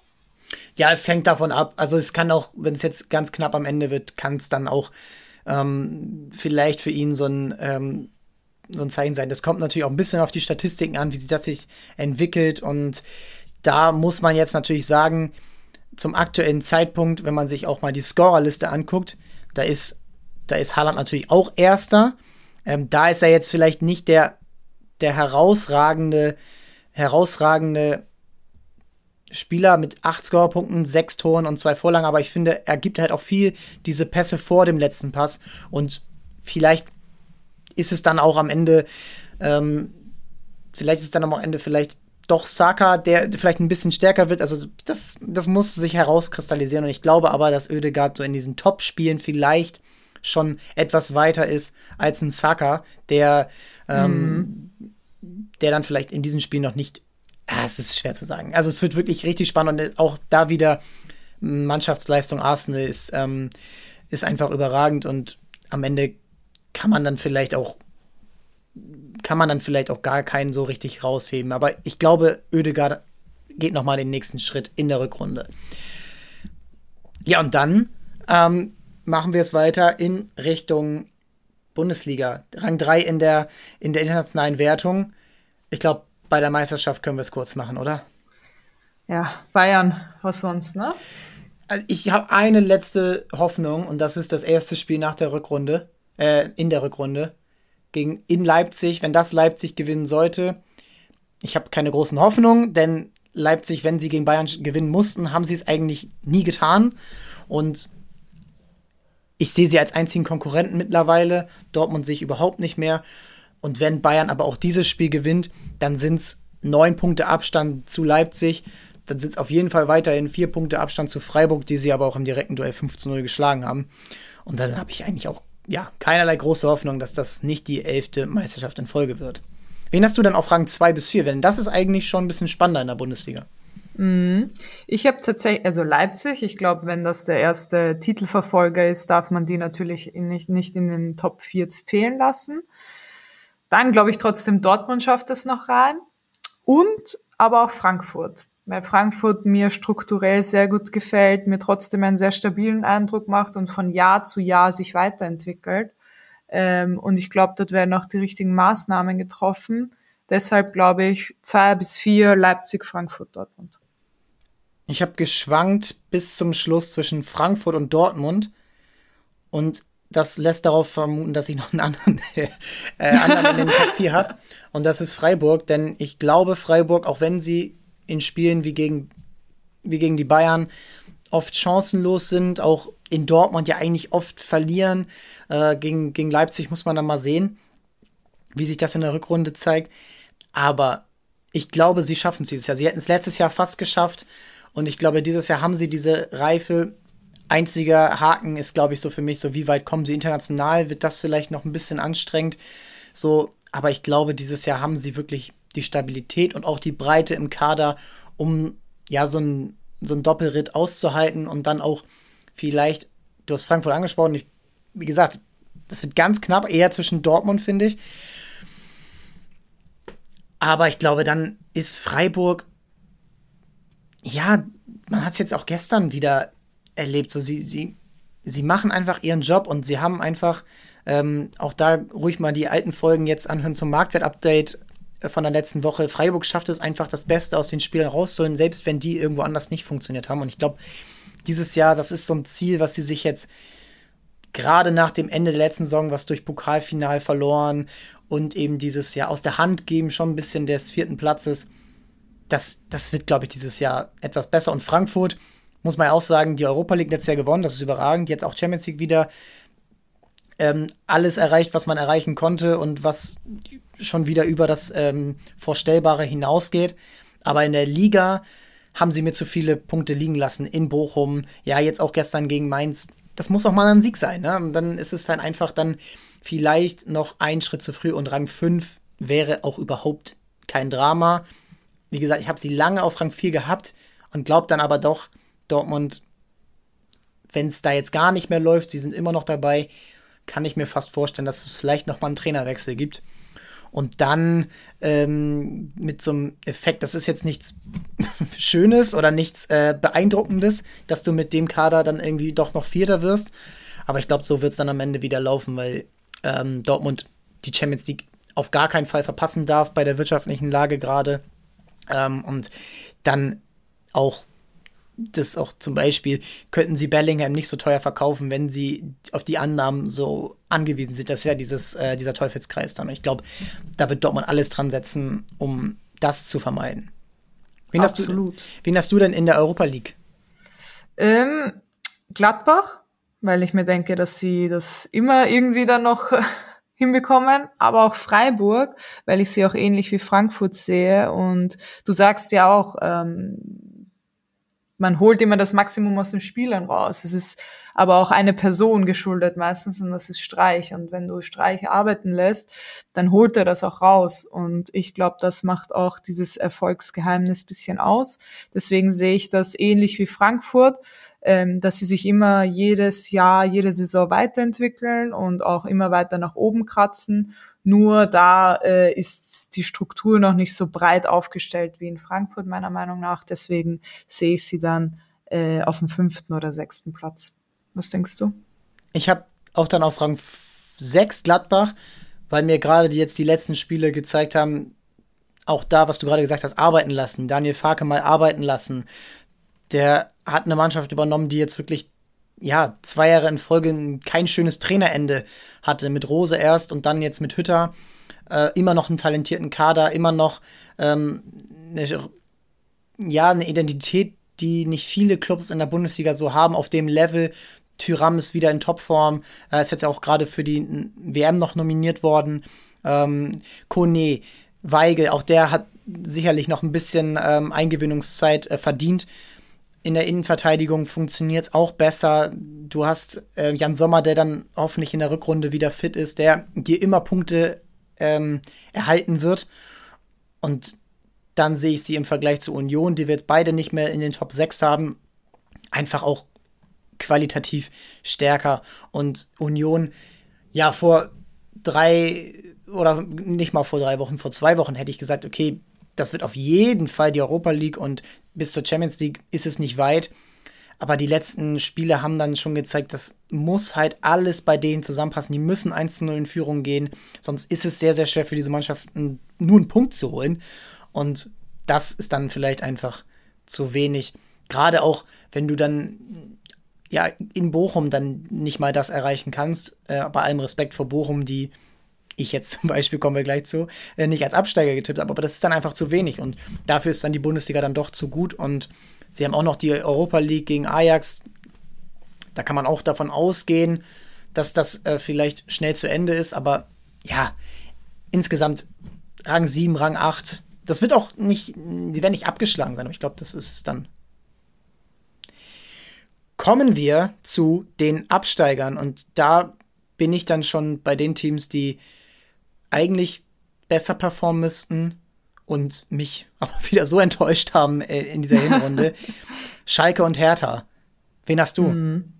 Ja, es hängt davon ab. Also es kann auch, wenn es jetzt ganz knapp am Ende wird, kann es dann auch ähm, vielleicht für ihn so ein ähm, so ein Zeichen sein. Das kommt natürlich auch ein bisschen auf die Statistiken an, wie sich das sich entwickelt und da muss man jetzt natürlich sagen, zum aktuellen Zeitpunkt, wenn man sich auch mal die Scorerliste anguckt, da ist, da ist Haaland natürlich auch Erster. Ähm, da ist er jetzt vielleicht nicht der, der herausragende, herausragende Spieler mit acht Scorerpunkten, sechs Toren und zwei Vorlagen, aber ich finde, er gibt halt auch viel diese Pässe vor dem letzten Pass und vielleicht ist es dann auch am Ende, ähm, vielleicht ist es dann am Ende vielleicht doch Saka, der vielleicht ein bisschen stärker wird. Also das, das muss sich herauskristallisieren. Und ich glaube aber, dass Oedegaard so in diesen Top-Spielen vielleicht schon etwas weiter ist als ein Saka, der, ähm, mhm. der dann vielleicht in diesem Spiel noch nicht. Ah, es ist schwer zu sagen. Also es wird wirklich richtig spannend und auch da wieder Mannschaftsleistung Arsenal ist, ähm, ist einfach überragend und am Ende kann man dann vielleicht auch kann man dann vielleicht auch gar keinen so richtig rausheben. Aber ich glaube, Oedegaard geht noch mal den nächsten Schritt in der Rückrunde. Ja, und dann ähm, machen wir es weiter in Richtung Bundesliga. Rang 3 in der, in der internationalen Wertung. Ich glaube, bei der Meisterschaft können wir es kurz machen, oder? Ja, Bayern, was sonst, ne? Also ich habe eine letzte Hoffnung und das ist das erste Spiel nach der Rückrunde, äh, in der Rückrunde gegen in Leipzig. Wenn das Leipzig gewinnen sollte, ich habe keine großen Hoffnungen, denn Leipzig, wenn sie gegen Bayern gewinnen mussten, haben sie es eigentlich nie getan. Und ich sehe sie als einzigen Konkurrenten mittlerweile. Dortmund sehe ich überhaupt nicht mehr. Und wenn Bayern aber auch dieses Spiel gewinnt, dann sind es neun Punkte Abstand zu Leipzig. Dann sind es auf jeden Fall weiterhin vier Punkte Abstand zu Freiburg, die sie aber auch im direkten Duell 5 zu 0 geschlagen haben. Und dann habe ich eigentlich auch ja, keinerlei große Hoffnung, dass das nicht die elfte Meisterschaft in Folge wird. Wen hast du dann auf Rang 2 bis 4? Denn das ist eigentlich schon ein bisschen spannender in der Bundesliga. Mhm. Ich habe tatsächlich, also Leipzig, ich glaube, wenn das der erste Titelverfolger ist, darf man die natürlich nicht, nicht in den Top 4 fehlen lassen. Dann glaube ich trotzdem, Dortmund schafft es noch rein. Und aber auch Frankfurt. Weil Frankfurt mir strukturell sehr gut gefällt, mir trotzdem einen sehr stabilen Eindruck macht und von Jahr zu Jahr sich weiterentwickelt. Ähm, und ich glaube, dort werden auch die richtigen Maßnahmen getroffen. Deshalb glaube ich zwei bis vier Leipzig, Frankfurt, Dortmund. Ich habe geschwankt bis zum Schluss zwischen Frankfurt und Dortmund. Und das lässt darauf vermuten, dass ich noch einen anderen, [LAUGHS] äh, anderen in den Top 4 habe. Und das ist Freiburg, denn ich glaube, Freiburg, auch wenn sie in Spielen wie gegen, wie gegen die Bayern oft chancenlos sind, auch in Dortmund ja eigentlich oft verlieren. Äh, gegen, gegen Leipzig muss man dann mal sehen, wie sich das in der Rückrunde zeigt. Aber ich glaube, sie schaffen es dieses Jahr. Sie hätten es letztes Jahr fast geschafft. Und ich glaube, dieses Jahr haben sie diese Reife. Einziger Haken ist, glaube ich, so für mich, so wie weit kommen sie international? Wird das vielleicht noch ein bisschen anstrengend? So, aber ich glaube, dieses Jahr haben sie wirklich die Stabilität und auch die Breite im Kader, um ja so ein, so ein Doppelritt auszuhalten und dann auch vielleicht, du hast Frankfurt angesprochen, ich, wie gesagt, das wird ganz knapp, eher zwischen Dortmund, finde ich. Aber ich glaube, dann ist Freiburg, ja, man hat es jetzt auch gestern wieder erlebt. So, sie, sie, sie machen einfach ihren Job und sie haben einfach ähm, auch da ruhig mal die alten Folgen jetzt anhören zum Marktwert-Update äh, von der letzten Woche. Freiburg schafft es einfach, das Beste aus den Spielern rauszuholen, selbst wenn die irgendwo anders nicht funktioniert haben. Und ich glaube, dieses Jahr, das ist so ein Ziel, was sie sich jetzt gerade nach dem Ende der letzten Saison, was durch Pokalfinal verloren und eben dieses Jahr aus der Hand geben, schon ein bisschen des vierten Platzes, das, das wird, glaube ich, dieses Jahr etwas besser. Und Frankfurt, muss man ja auch sagen, die Europa League letztes Jahr gewonnen, das ist überragend. Jetzt auch Champions League wieder ähm, alles erreicht, was man erreichen konnte und was schon wieder über das ähm, Vorstellbare hinausgeht. Aber in der Liga haben sie mir zu viele Punkte liegen lassen in Bochum. Ja, jetzt auch gestern gegen Mainz. Das muss auch mal ein Sieg sein. Ne? Und dann ist es dann einfach dann vielleicht noch ein Schritt zu früh und Rang 5 wäre auch überhaupt kein Drama. Wie gesagt, ich habe sie lange auf Rang 4 gehabt und glaube dann aber doch, Dortmund, wenn es da jetzt gar nicht mehr läuft, sie sind immer noch dabei, kann ich mir fast vorstellen, dass es vielleicht noch mal einen Trainerwechsel gibt und dann ähm, mit so einem Effekt, das ist jetzt nichts [LAUGHS] Schönes oder nichts äh, Beeindruckendes, dass du mit dem Kader dann irgendwie doch noch Vierter wirst. Aber ich glaube, so wird es dann am Ende wieder laufen, weil ähm, Dortmund die Champions League auf gar keinen Fall verpassen darf bei der wirtschaftlichen Lage gerade. Ähm, und dann auch das auch zum Beispiel, könnten sie Bellingham nicht so teuer verkaufen, wenn sie auf die Annahmen so angewiesen sind. Das ist ja dieses, äh, dieser Teufelskreis dann. Und ich glaube, da wird Dortmund alles dran setzen, um das zu vermeiden. Wen Absolut. Hast du, wen hast du denn in der Europa League? Ähm, Gladbach, weil ich mir denke, dass sie das immer irgendwie dann noch [LAUGHS] hinbekommen, aber auch Freiburg, weil ich sie auch ähnlich wie Frankfurt sehe. Und du sagst ja auch, ähm, man holt immer das Maximum aus den Spielern raus. Es ist aber auch eine Person geschuldet meistens und das ist Streich. Und wenn du Streich arbeiten lässt, dann holt er das auch raus. Und ich glaube, das macht auch dieses Erfolgsgeheimnis bisschen aus. Deswegen sehe ich das ähnlich wie Frankfurt, ähm, dass sie sich immer jedes Jahr, jede Saison weiterentwickeln und auch immer weiter nach oben kratzen. Nur da äh, ist die Struktur noch nicht so breit aufgestellt wie in Frankfurt, meiner Meinung nach. Deswegen sehe ich sie dann äh, auf dem fünften oder sechsten Platz. Was denkst du? Ich habe auch dann auf Rang 6 Gladbach, weil mir gerade jetzt die letzten Spiele gezeigt haben, auch da, was du gerade gesagt hast, arbeiten lassen. Daniel Farke mal arbeiten lassen. Der hat eine Mannschaft übernommen, die jetzt wirklich ja, zwei Jahre in Folge kein schönes Trainerende hatte. Mit Rose erst und dann jetzt mit Hütter. Äh, immer noch einen talentierten Kader, immer noch ähm, eine, ja, eine Identität, die nicht viele Clubs in der Bundesliga so haben, auf dem Level. Tyram ist wieder in Topform. Er ist jetzt auch gerade für die WM noch nominiert worden. Ähm, Kone, Weigel, auch der hat sicherlich noch ein bisschen ähm, Eingewöhnungszeit äh, verdient. In der Innenverteidigung funktioniert es auch besser. Du hast äh, Jan Sommer, der dann hoffentlich in der Rückrunde wieder fit ist, der dir immer Punkte ähm, erhalten wird. Und dann sehe ich sie im Vergleich zu Union, die wir jetzt beide nicht mehr in den Top 6 haben, einfach auch qualitativ stärker. Und Union, ja, vor drei oder nicht mal vor drei Wochen, vor zwei Wochen hätte ich gesagt, okay, das wird auf jeden Fall die Europa League und bis zur Champions League ist es nicht weit. Aber die letzten Spiele haben dann schon gezeigt, das muss halt alles bei denen zusammenpassen. Die müssen 1 zu 0 in Führung gehen. Sonst ist es sehr, sehr schwer für diese Mannschaften, nur einen Punkt zu holen. Und das ist dann vielleicht einfach zu wenig. Gerade auch, wenn du dann ja in Bochum dann nicht mal das erreichen kannst. Äh, bei allem Respekt vor Bochum, die ich jetzt zum Beispiel, kommen wir gleich zu, äh, nicht als Absteiger getippt habe, aber das ist dann einfach zu wenig und dafür ist dann die Bundesliga dann doch zu gut und sie haben auch noch die Europa League gegen Ajax. Da kann man auch davon ausgehen, dass das äh, vielleicht schnell zu Ende ist, aber ja, insgesamt Rang 7, Rang 8. Das wird auch nicht, die werden nicht abgeschlagen sein, aber ich glaube, das ist es dann. Kommen wir zu den Absteigern und da bin ich dann schon bei den Teams, die eigentlich besser performen müssten und mich [LAUGHS] aber wieder so enttäuscht haben äh, in dieser Hinrunde. [LAUGHS] Schalke und Hertha. Wen hast du? Mhm.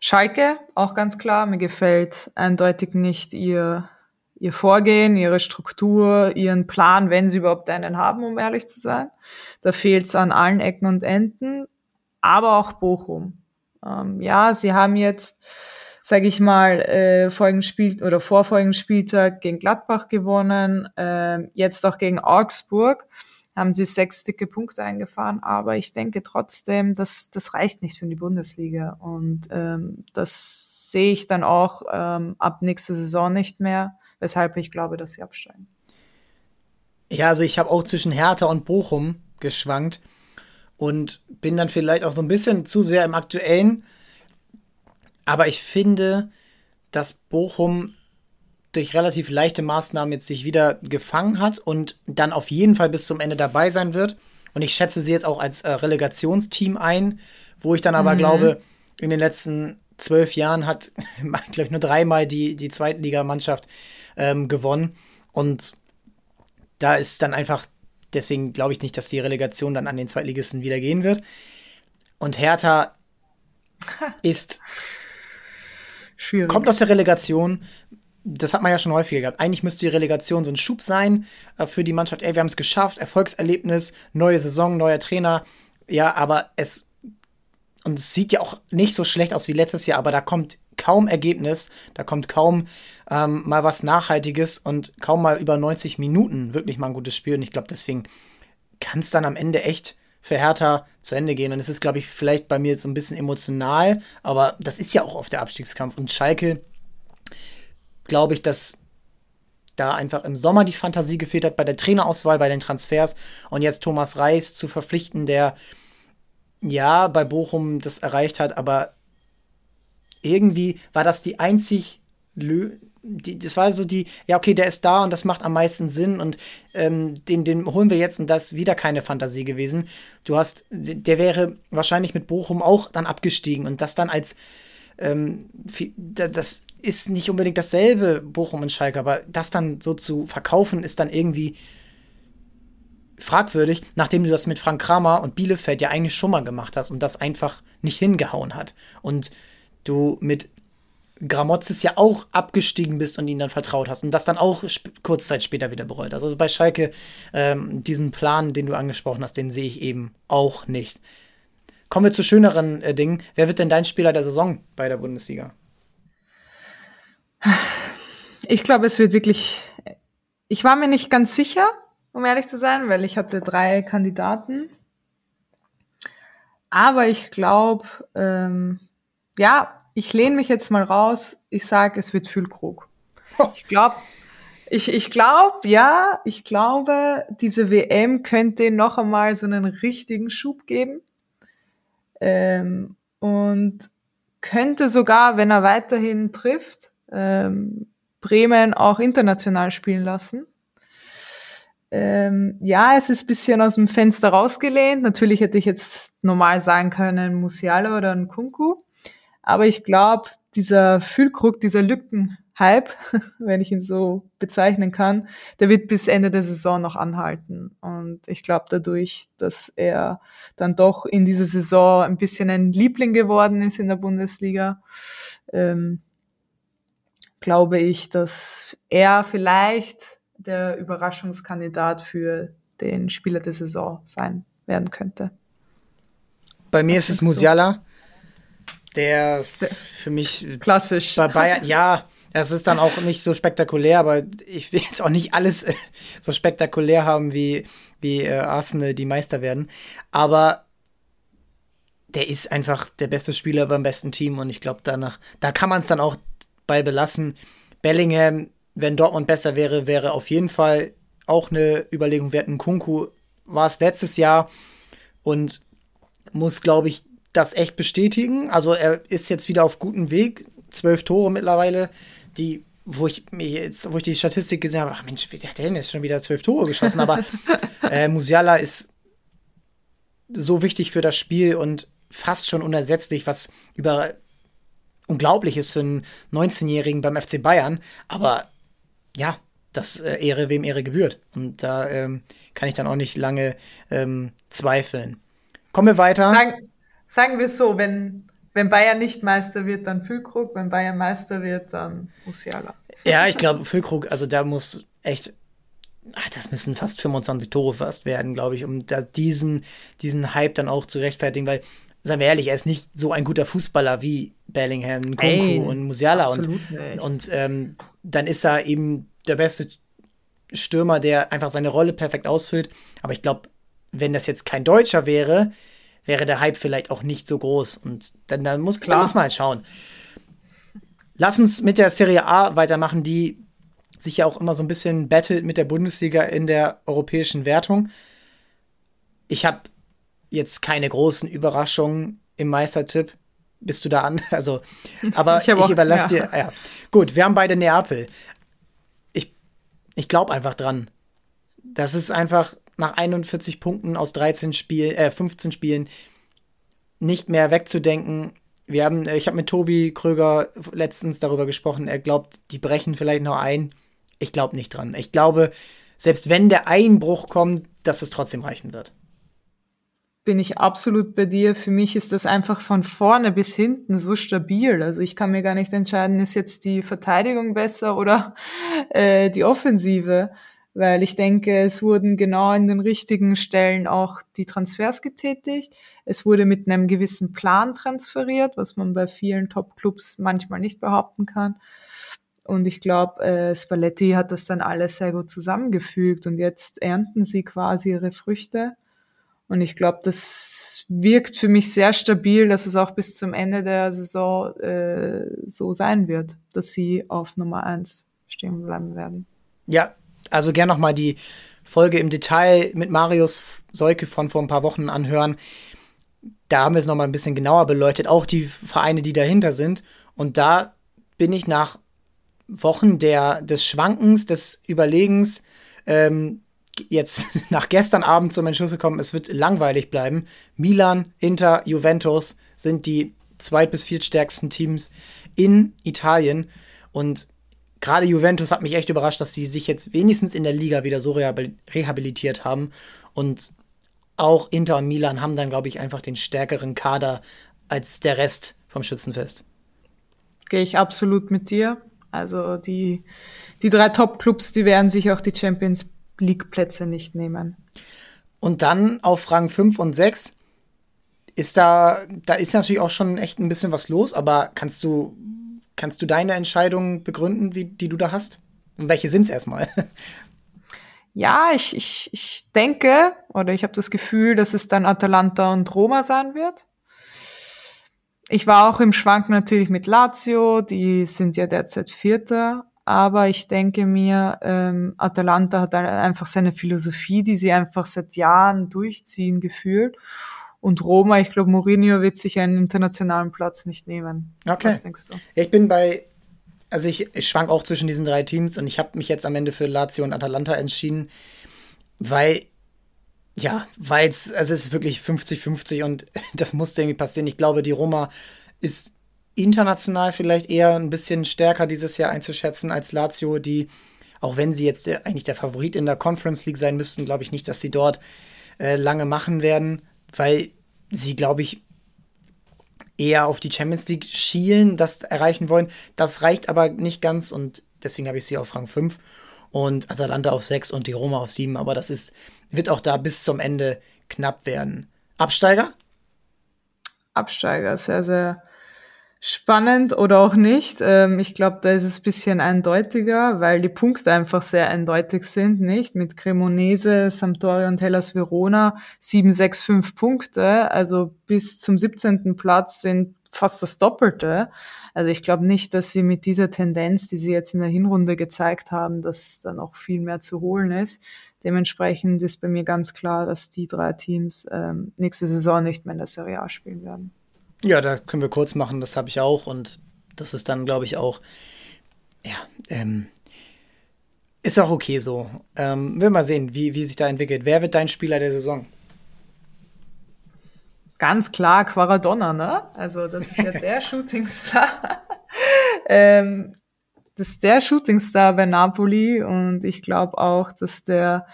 Schalke, auch ganz klar. Mir gefällt eindeutig nicht ihr, ihr Vorgehen, ihre Struktur, ihren Plan, wenn sie überhaupt einen haben, um ehrlich zu sein. Da fehlt es an allen Ecken und Enden. Aber auch Bochum. Ähm, ja, sie haben jetzt sage ich mal, äh, folgenden Spiel oder vorfolgenden Spieltag gegen Gladbach gewonnen, äh, jetzt auch gegen Augsburg. Haben sie sechs dicke Punkte eingefahren, aber ich denke trotzdem, dass das reicht nicht für die Bundesliga. Und ähm, das sehe ich dann auch ähm, ab nächster Saison nicht mehr, weshalb ich glaube, dass sie absteigen. Ja, also ich habe auch zwischen Hertha und Bochum geschwankt und bin dann vielleicht auch so ein bisschen zu sehr im aktuellen aber ich finde, dass Bochum durch relativ leichte Maßnahmen jetzt sich wieder gefangen hat und dann auf jeden Fall bis zum Ende dabei sein wird. Und ich schätze sie jetzt auch als äh, Relegationsteam ein, wo ich dann aber mhm. glaube, in den letzten zwölf Jahren hat, [LAUGHS] glaube ich, nur dreimal die, die Zweitligamannschaft ähm, gewonnen. Und da ist dann einfach, deswegen glaube ich nicht, dass die Relegation dann an den Zweitligisten wieder gehen wird. Und Hertha [LAUGHS] ist Schwierig. Kommt aus der Relegation. Das hat man ja schon häufiger gehabt. Eigentlich müsste die Relegation so ein Schub sein äh, für die Mannschaft. Ey, wir haben es geschafft, Erfolgserlebnis, neue Saison, neuer Trainer. Ja, aber es und es sieht ja auch nicht so schlecht aus wie letztes Jahr, aber da kommt kaum Ergebnis, da kommt kaum ähm, mal was Nachhaltiges und kaum mal über 90 Minuten wirklich mal ein gutes Spiel. Und ich glaube, deswegen kann es dann am Ende echt für Hertha zu Ende gehen. Und es ist, glaube ich, vielleicht bei mir jetzt so ein bisschen emotional, aber das ist ja auch auf der Abstiegskampf. Und Schalke, glaube ich, dass da einfach im Sommer die Fantasie gefehlt hat bei der Trainerauswahl, bei den Transfers und jetzt Thomas Reis zu verpflichten, der ja bei Bochum das erreicht hat, aber irgendwie war das die einzig die, das war so die, ja, okay, der ist da und das macht am meisten Sinn und ähm, den, den holen wir jetzt und das ist wieder keine Fantasie gewesen. Du hast, der wäre wahrscheinlich mit Bochum auch dann abgestiegen und das dann als, ähm, das ist nicht unbedingt dasselbe Bochum und Schalke, aber das dann so zu verkaufen ist dann irgendwie fragwürdig, nachdem du das mit Frank Kramer und Bielefeld ja eigentlich schon mal gemacht hast und das einfach nicht hingehauen hat. Und du mit Gramozis ja auch abgestiegen bist und ihnen dann vertraut hast und das dann auch kurz Zeit später wieder bereut. Also bei Schalke, ähm, diesen Plan, den du angesprochen hast, den sehe ich eben auch nicht. Kommen wir zu schöneren äh, Dingen. Wer wird denn dein Spieler der Saison bei der Bundesliga? Ich glaube, es wird wirklich. Ich war mir nicht ganz sicher, um ehrlich zu sein, weil ich hatte drei Kandidaten. Aber ich glaube, ähm, ja, ich lehne mich jetzt mal raus. Ich sage, es wird Füllkrug. Ich glaube, ich, ich glaube, ja, ich glaube, diese WM könnte noch einmal so einen richtigen Schub geben. Ähm, und könnte sogar, wenn er weiterhin trifft, ähm, Bremen auch international spielen lassen. Ähm, ja, es ist bisschen aus dem Fenster rausgelehnt. Natürlich hätte ich jetzt normal sagen können, Musiala oder ein Kunku. Aber ich glaube, dieser Füllkrug, dieser Lückenhype, [LAUGHS] wenn ich ihn so bezeichnen kann, der wird bis Ende der Saison noch anhalten. Und ich glaube dadurch, dass er dann doch in dieser Saison ein bisschen ein Liebling geworden ist in der Bundesliga, ähm, glaube ich, dass er vielleicht der Überraschungskandidat für den Spieler der Saison sein werden könnte. Bei mir Was ist es Musiala, der, der für mich klassisch bei Bayern, ja, es ist dann auch nicht so spektakulär, aber ich will jetzt auch nicht alles [LAUGHS] so spektakulär haben, wie, wie äh, Arsenal die Meister werden. Aber der ist einfach der beste Spieler beim besten Team und ich glaube, danach, da kann man es dann auch bei belassen. Bellingham, wenn Dortmund besser wäre, wäre auf jeden Fall auch eine Überlegung wert. Ein Kunku war es letztes Jahr und muss, glaube ich, das echt bestätigen. Also er ist jetzt wieder auf gutem Weg. Zwölf Tore mittlerweile, die, wo ich mir jetzt, wo ich die Statistik gesehen habe, ach Mensch, wie hat der denn jetzt schon wieder zwölf Tore geschossen? Aber [LAUGHS] äh, Musiala ist so wichtig für das Spiel und fast schon unersetzlich, was über unglaublich ist für einen 19-Jährigen beim FC Bayern. Aber ja, das äh, Ehre, wem Ehre gebührt. Und da ähm, kann ich dann auch nicht lange ähm, zweifeln. Kommen wir weiter. Sagen, sagen wir so, wenn, wenn Bayern nicht Meister wird, dann Füllkrug, wenn Bayern Meister wird, dann Musiala. Ja, ich glaube, Füllkrug, also da muss echt, ach, das müssen fast 25 Tore fast werden, glaube ich, um da diesen, diesen Hype dann auch zu rechtfertigen, weil seien wir ehrlich, er ist nicht so ein guter Fußballer wie Bellingham, Kunku und Musiala. Und, und ähm, dann ist er eben der beste Stürmer, der einfach seine Rolle perfekt ausfüllt. Aber ich glaube, wenn das jetzt kein Deutscher wäre, wäre der Hype vielleicht auch nicht so groß. Und dann, dann, muss, Klar. dann muss man halt schauen. Lass uns mit der Serie A weitermachen, die sich ja auch immer so ein bisschen battelt mit der Bundesliga in der europäischen Wertung. Ich habe jetzt keine großen Überraschungen im Meistertipp. Bist du da an? [LAUGHS] Also, aber ich, ich überlasse ja. dir. Ja. Gut, wir haben beide Neapel. Ich, ich glaube einfach dran. Das ist einfach nach 41 Punkten aus 13 Spielen, äh, 15 Spielen nicht mehr wegzudenken. Wir haben, äh, ich habe mit Tobi Kröger letztens darüber gesprochen. Er glaubt, die brechen vielleicht noch ein. Ich glaube nicht dran. Ich glaube, selbst wenn der Einbruch kommt, dass es trotzdem reichen wird bin ich absolut bei dir. Für mich ist das einfach von vorne bis hinten so stabil. Also ich kann mir gar nicht entscheiden, ist jetzt die Verteidigung besser oder äh, die Offensive. Weil ich denke, es wurden genau in den richtigen Stellen auch die Transfers getätigt. Es wurde mit einem gewissen Plan transferiert, was man bei vielen Top-Clubs manchmal nicht behaupten kann. Und ich glaube, äh, Spalletti hat das dann alles sehr gut zusammengefügt und jetzt ernten sie quasi ihre Früchte. Und ich glaube, das wirkt für mich sehr stabil, dass es auch bis zum Ende der Saison äh, so sein wird, dass sie auf Nummer eins stehen bleiben werden. Ja, also gern nochmal die Folge im Detail mit Marius Seuke von vor ein paar Wochen anhören. Da haben wir es nochmal ein bisschen genauer beleuchtet, auch die Vereine, die dahinter sind. Und da bin ich nach Wochen der, des Schwankens, des Überlegens, ähm, jetzt [LAUGHS] nach gestern Abend zum Entschluss gekommen, es wird langweilig bleiben. Milan, Inter, Juventus sind die zweit- bis viertstärksten Teams in Italien. Und gerade Juventus hat mich echt überrascht, dass sie sich jetzt wenigstens in der Liga wieder so rehabilitiert haben. Und auch Inter und Milan haben dann, glaube ich, einfach den stärkeren Kader als der Rest vom Schützenfest. gehe ich absolut mit dir. Also die, die drei Top-Clubs, die werden sich auch die Champions League-Plätze nicht nehmen. Und dann auf Rang 5 und 6 ist da, da ist natürlich auch schon echt ein bisschen was los, aber kannst du, kannst du deine Entscheidung begründen, wie, die du da hast? Und welche sind es erstmal? [LAUGHS] Ja, ich, ich, ich denke oder ich habe das Gefühl, dass es dann Atalanta und Roma sein wird. Ich war auch im Schwanken natürlich mit Lazio, die sind ja derzeit Vierter, aber ich denke mir, ähm, Atalanta hat einfach seine Philosophie, die sie einfach seit Jahren durchziehen gefühlt. Und Roma, ich glaube, Mourinho wird sich einen internationalen Platz nicht nehmen. Okay. Was denkst du? Ich bin bei, also ich, ich schwank auch zwischen diesen drei Teams und ich habe mich jetzt am Ende für Lazio und Atalanta entschieden, weil, ja, weil es, also es ist wirklich 50-50 und [LAUGHS] das musste irgendwie passieren. Ich glaube, die Roma ist international vielleicht eher ein bisschen stärker dieses Jahr einzuschätzen als Lazio, die, auch wenn sie jetzt eigentlich der Favorit in der Conference League sein müssten, glaube ich nicht, dass sie dort äh, lange machen werden, weil sie, glaube ich, eher auf die Champions League schielen, das erreichen wollen. Das reicht aber nicht ganz und deswegen habe ich sie auf Rang 5 und Atalanta auf 6 und die Roma auf 7, aber das ist, wird auch da bis zum Ende knapp werden. Absteiger? Absteiger, sehr, sehr spannend oder auch nicht. Ähm, ich glaube, da ist es bisschen eindeutiger, weil die Punkte einfach sehr eindeutig sind, nicht? Mit Cremonese, Sampdoria und Hellas Verona 7, 6, 5 Punkte. Also bis zum 17. Platz sind fast das Doppelte. Also ich glaube nicht, dass sie mit dieser Tendenz, die sie jetzt in der Hinrunde gezeigt haben, dass da noch viel mehr zu holen ist. Dementsprechend ist bei mir ganz klar, dass die drei Teams ähm, nächste Saison nicht mehr in der Serie A spielen werden. Ja, da können wir kurz machen, das habe ich auch und das ist dann, glaube ich, auch, ja, ähm, ist auch okay so. Ähm, wir mal sehen, wie, wie sich da entwickelt. Wer wird dein Spieler der Saison? Ganz klar Quaradonna, ne? Also, das ist ja [LAUGHS] der Shootingstar. [LAUGHS] ähm, das ist der Shootingstar bei Napoli und ich glaube auch, dass der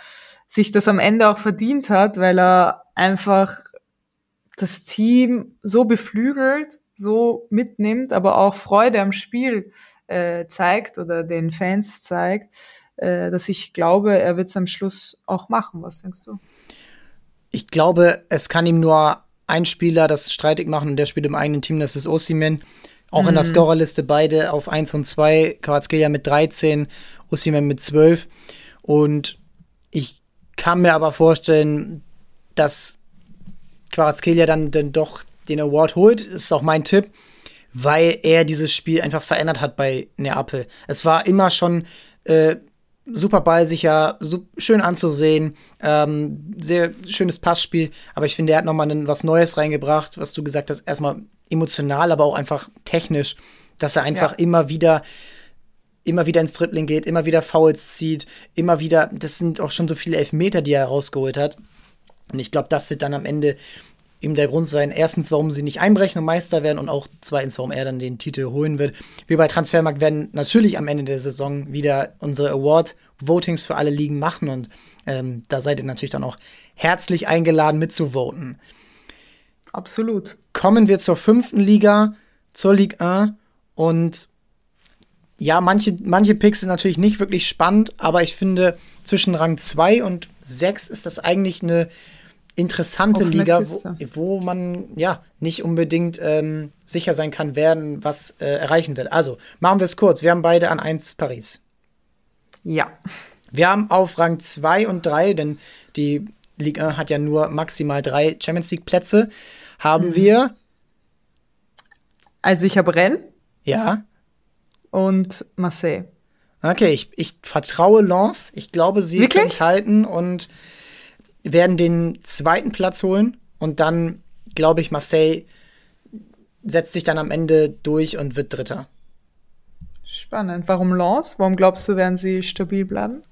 sich das am Ende auch verdient hat, weil er einfach das Team so beflügelt, so mitnimmt, aber auch Freude am Spiel äh, zeigt oder den Fans zeigt, äh, dass ich glaube, er wird es am Schluss auch machen. Was denkst du? Ich glaube, es kann ihm nur ein Spieler das streitig machen und der spielt im eigenen Team, das ist Osimen. Auch mhm. in der mhm. Scorerliste beide auf 1 und 2, Kvaratskhelia mit 13, Osimen mit 12. Und ich kann mir aber vorstellen, dass Quarazkelia dann, dann doch den Award holt. Das ist auch mein Tipp, weil er dieses Spiel einfach verändert hat bei Neapel. Es war immer schon äh, super ballsicher, so, schön anzusehen, ähm, sehr schönes Passspiel, aber ich finde, er hat nochmal was Neues reingebracht, was du gesagt hast, erstmal emotional, aber auch einfach technisch, dass er einfach ja. immer wieder immer wieder ins Dribbling geht, immer wieder Fouls zieht, immer wieder, das sind auch schon so viele Elfmeter, die er rausgeholt hat. Und ich glaube, das wird dann am Ende ihm der Grund sein, erstens, warum sie nicht einbrechen und Meister werden und auch zweitens, warum er dann den Titel holen wird. Wir bei Transfermarkt werden natürlich am Ende der Saison wieder unsere Award-Votings für alle Ligen machen und ähm, da seid ihr natürlich dann auch herzlich eingeladen mitzuvoten. Absolut. Kommen wir zur fünften Liga, zur Ligue 1 und ja, manche, manche Picks sind natürlich nicht wirklich spannend, aber ich finde, zwischen Rang 2 und 6 ist das eigentlich eine interessante Liga, wo, wo, man ja nicht unbedingt ähm, sicher sein kann, wer was äh, erreichen wird. Also machen wir es kurz. Wir haben beide an 1 Paris. Ja. Wir haben auf Rang 2 und 3, denn die Ligue 1 hat ja nur maximal drei Champions League Plätze, haben mhm. wir. Also ich habe Rennes. Ja. Und Marseille. Okay, ich, ich vertraue Lens. Ich glaube, sie können es halten und werden den zweiten Platz holen und dann, glaube ich, Marseille setzt sich dann am Ende durch und wird Dritter. Spannend. Warum Lens? Warum glaubst du, werden sie stabil bleiben?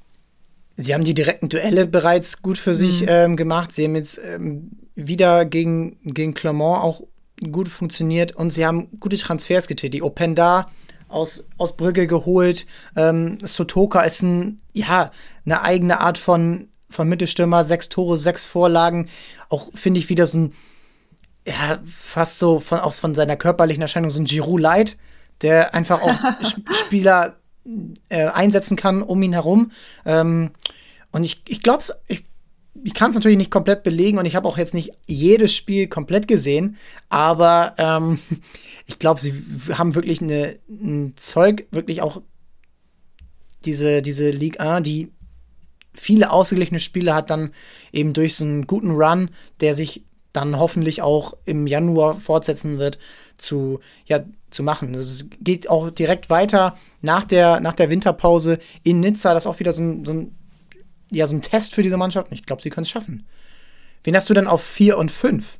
Sie haben die direkten Duelle bereits gut für mhm. sich ähm, gemacht. Sie haben jetzt ähm, wieder gegen, gegen Clermont auch gut funktioniert und sie haben gute Transfers getätigt. Die Openda aus, aus Brügge geholt. Ähm, Sotoka ist ein, ja, eine eigene Art von von Mittelstürmer, sechs Tore, sechs Vorlagen. Auch finde ich wieder so ein, ja, fast so von, auch von seiner körperlichen Erscheinung so ein Giroud Light. der einfach auch [LAUGHS] Spieler äh, einsetzen kann um ihn herum. Ähm, und ich, ich glaube, ich, ich kann es natürlich nicht komplett belegen und ich habe auch jetzt nicht jedes Spiel komplett gesehen, aber ähm, [LAUGHS] ich glaube, sie haben wirklich eine, ein Zeug, wirklich auch diese, diese Ligue 1, die viele ausgeglichene Spiele hat, dann eben durch so einen guten Run, der sich dann hoffentlich auch im Januar fortsetzen wird, zu, ja, zu machen. Es geht auch direkt weiter nach der, nach der Winterpause in Nizza. Das ist auch wieder so ein, so ein, ja, so ein Test für diese Mannschaft. Ich glaube, sie können es schaffen. Wen hast du denn auf 4 und 5?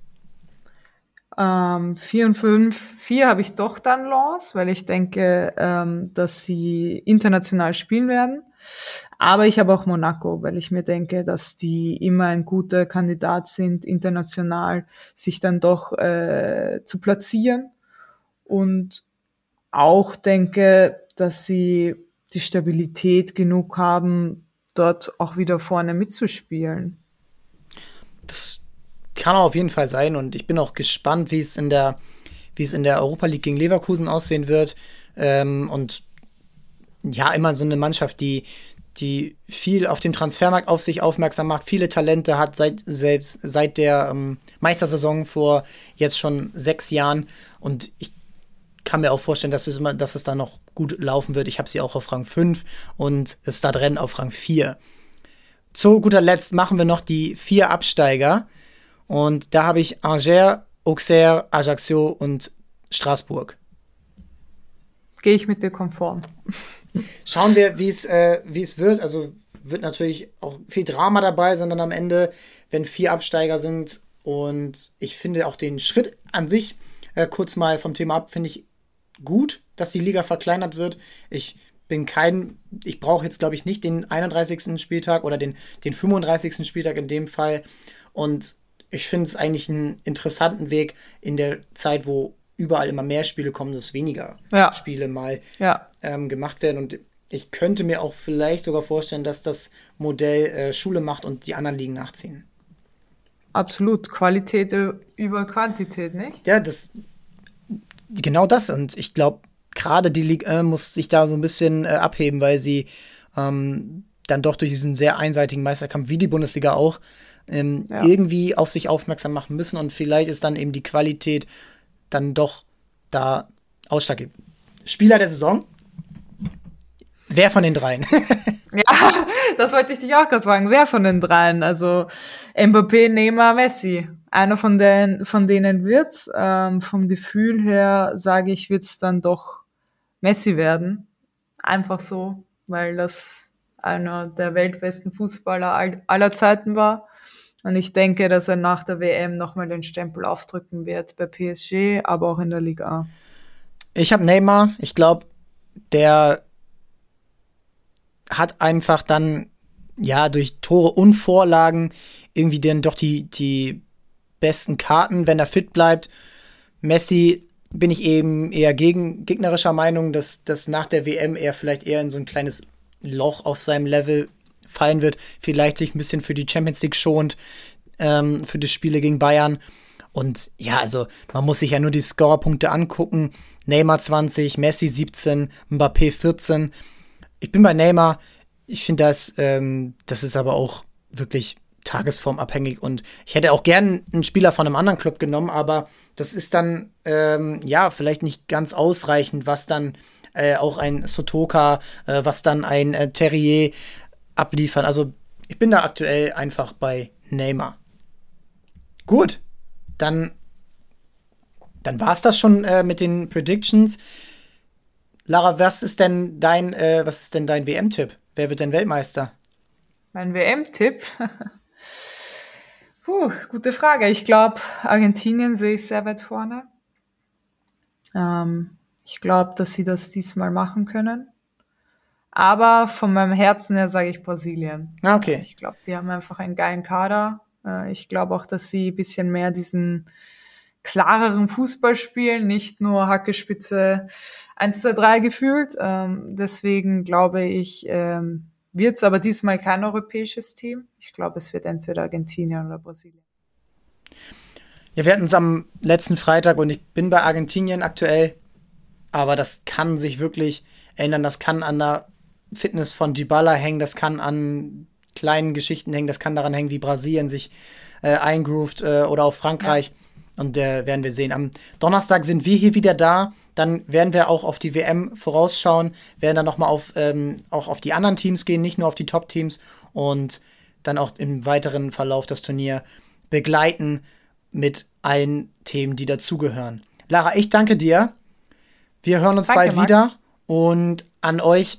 Ähm, 4 und 5. 4 habe ich doch dann Laws, weil ich denke, ähm, dass sie international spielen werden. Aber ich habe auch Monaco, weil ich mir denke, dass die immer ein guter Kandidat sind, international sich dann doch äh, zu platzieren. Und auch denke, dass sie die Stabilität genug haben, dort auch wieder vorne mitzuspielen. Das kann auf jeden Fall sein und ich bin auch gespannt, wie es in der, wie es in der Europa League gegen Leverkusen aussehen wird. Ähm, und ja, immer so eine Mannschaft, die, die viel auf dem Transfermarkt auf sich aufmerksam macht, viele Talente hat seit selbst seit der ähm, Meistersaison vor jetzt schon sechs Jahren. Und ich kann mir auch vorstellen, dass es, immer, dass es da noch gut laufen wird. Ich habe sie auch auf Rang 5 und es da drin auf Rang 4. Zu guter Letzt machen wir noch die vier Absteiger. Und da habe ich Angers, Auxerre, Ajaccio und Straßburg. Gehe ich mit dir konform. [LAUGHS] Schauen wir, wie äh, es wird. Also wird natürlich auch viel Drama dabei sein dann am Ende, wenn vier Absteiger sind. Und ich finde auch den Schritt an sich, äh, kurz mal vom Thema ab, finde ich gut, dass die Liga verkleinert wird. Ich bin kein, ich brauche jetzt, glaube ich, nicht den 31. Spieltag oder den, den 35. Spieltag in dem Fall. Und ich finde es eigentlich einen interessanten Weg in der Zeit, wo überall immer mehr Spiele kommen, dass weniger ja. Spiele mal ja. ähm, gemacht werden. Und ich könnte mir auch vielleicht sogar vorstellen, dass das Modell äh, Schule macht und die anderen Ligen nachziehen. Absolut. Qualität über Quantität, nicht? Ja, das genau das. Und ich glaube, gerade die Ligue 1 muss sich da so ein bisschen äh, abheben, weil sie ähm, dann doch durch diesen sehr einseitigen Meisterkampf, wie die Bundesliga auch, ähm, ja. irgendwie auf sich aufmerksam machen müssen. Und vielleicht ist dann eben die Qualität dann doch da ausschlaggebend. Spieler der Saison? Wer von den dreien? [LAUGHS] ja, das wollte ich dich auch gerade fragen. Wer von den dreien? Also Mbappé, Neymar, Messi. Einer von, den, von denen wird's. Ähm, vom Gefühl her sage ich, wird's dann doch Messi werden. Einfach so, weil das einer der weltbesten Fußballer aller Zeiten war. Und ich denke, dass er nach der WM nochmal den Stempel aufdrücken wird bei PSG, aber auch in der Liga. Ich habe Neymar. Ich glaube, der hat einfach dann, ja, durch Tore und Vorlagen irgendwie dann doch die, die besten Karten, wenn er fit bleibt. Messi bin ich eben eher gegen gegnerischer Meinung, dass das nach der WM eher vielleicht eher in so ein kleines Loch auf seinem Level fallen wird. Vielleicht sich ein bisschen für die Champions League schont, ähm, für die Spiele gegen Bayern. Und ja, also man muss sich ja nur die Scorerpunkte angucken. Neymar 20, Messi 17, Mbappé 14. Ich bin bei Neymar. Ich finde das, ähm, das ist aber auch wirklich tagesformabhängig und ich hätte auch gern einen Spieler von einem anderen Club genommen, aber das ist dann ähm, ja vielleicht nicht ganz ausreichend, was dann äh, auch ein Sotoka, äh, was dann ein äh, Terrier abliefern. Also ich bin da aktuell einfach bei Neymar. Gut, dann, dann war es das schon äh, mit den Predictions. Lara, was ist denn dein, äh, dein WM-Tipp? Wer wird denn Weltmeister? Mein WM-Tipp? [LAUGHS] Puh, gute Frage. Ich glaube, Argentinien sehe ich sehr weit vorne. Ähm, ich glaube, dass sie das diesmal machen können. Aber von meinem Herzen her sage ich Brasilien. Ah, okay. Ich glaube, die haben einfach einen geilen Kader. Äh, ich glaube auch, dass sie ein bisschen mehr diesen klareren Fußball spielen, nicht nur Hackespitze 1, 2, 3 gefühlt. Ähm, deswegen glaube ich, ähm, wird es aber diesmal kein europäisches Team. Ich glaube, es wird entweder Argentinien oder Brasilien. Ja, wir hatten es am letzten Freitag und ich bin bei Argentinien aktuell. Aber das kann sich wirklich ändern. Das kann an der Fitness von Dybala hängen, das kann an kleinen Geschichten hängen, das kann daran hängen, wie Brasilien sich äh, eingroovt äh, oder auch Frankreich. Ja. Und äh, werden wir sehen. Am Donnerstag sind wir hier wieder da. Dann werden wir auch auf die WM vorausschauen, werden dann nochmal auf, ähm, auch auf die anderen Teams gehen, nicht nur auf die Top-Teams und dann auch im weiteren Verlauf das Turnier begleiten mit allen Themen, die dazugehören. Lara, ich danke dir. Wir hören uns danke, bald Max. wieder und an euch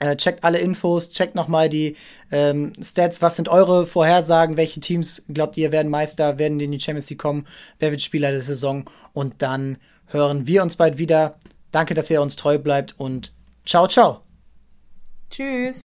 äh, checkt alle Infos, checkt nochmal die ähm, Stats. Was sind eure Vorhersagen? Welche Teams glaubt ihr werden Meister, werden in die Champions League kommen? Wer wird Spieler der Saison? Und dann hören wir uns bald wieder. Danke, dass ihr uns treu bleibt und ciao, ciao. Tschüss.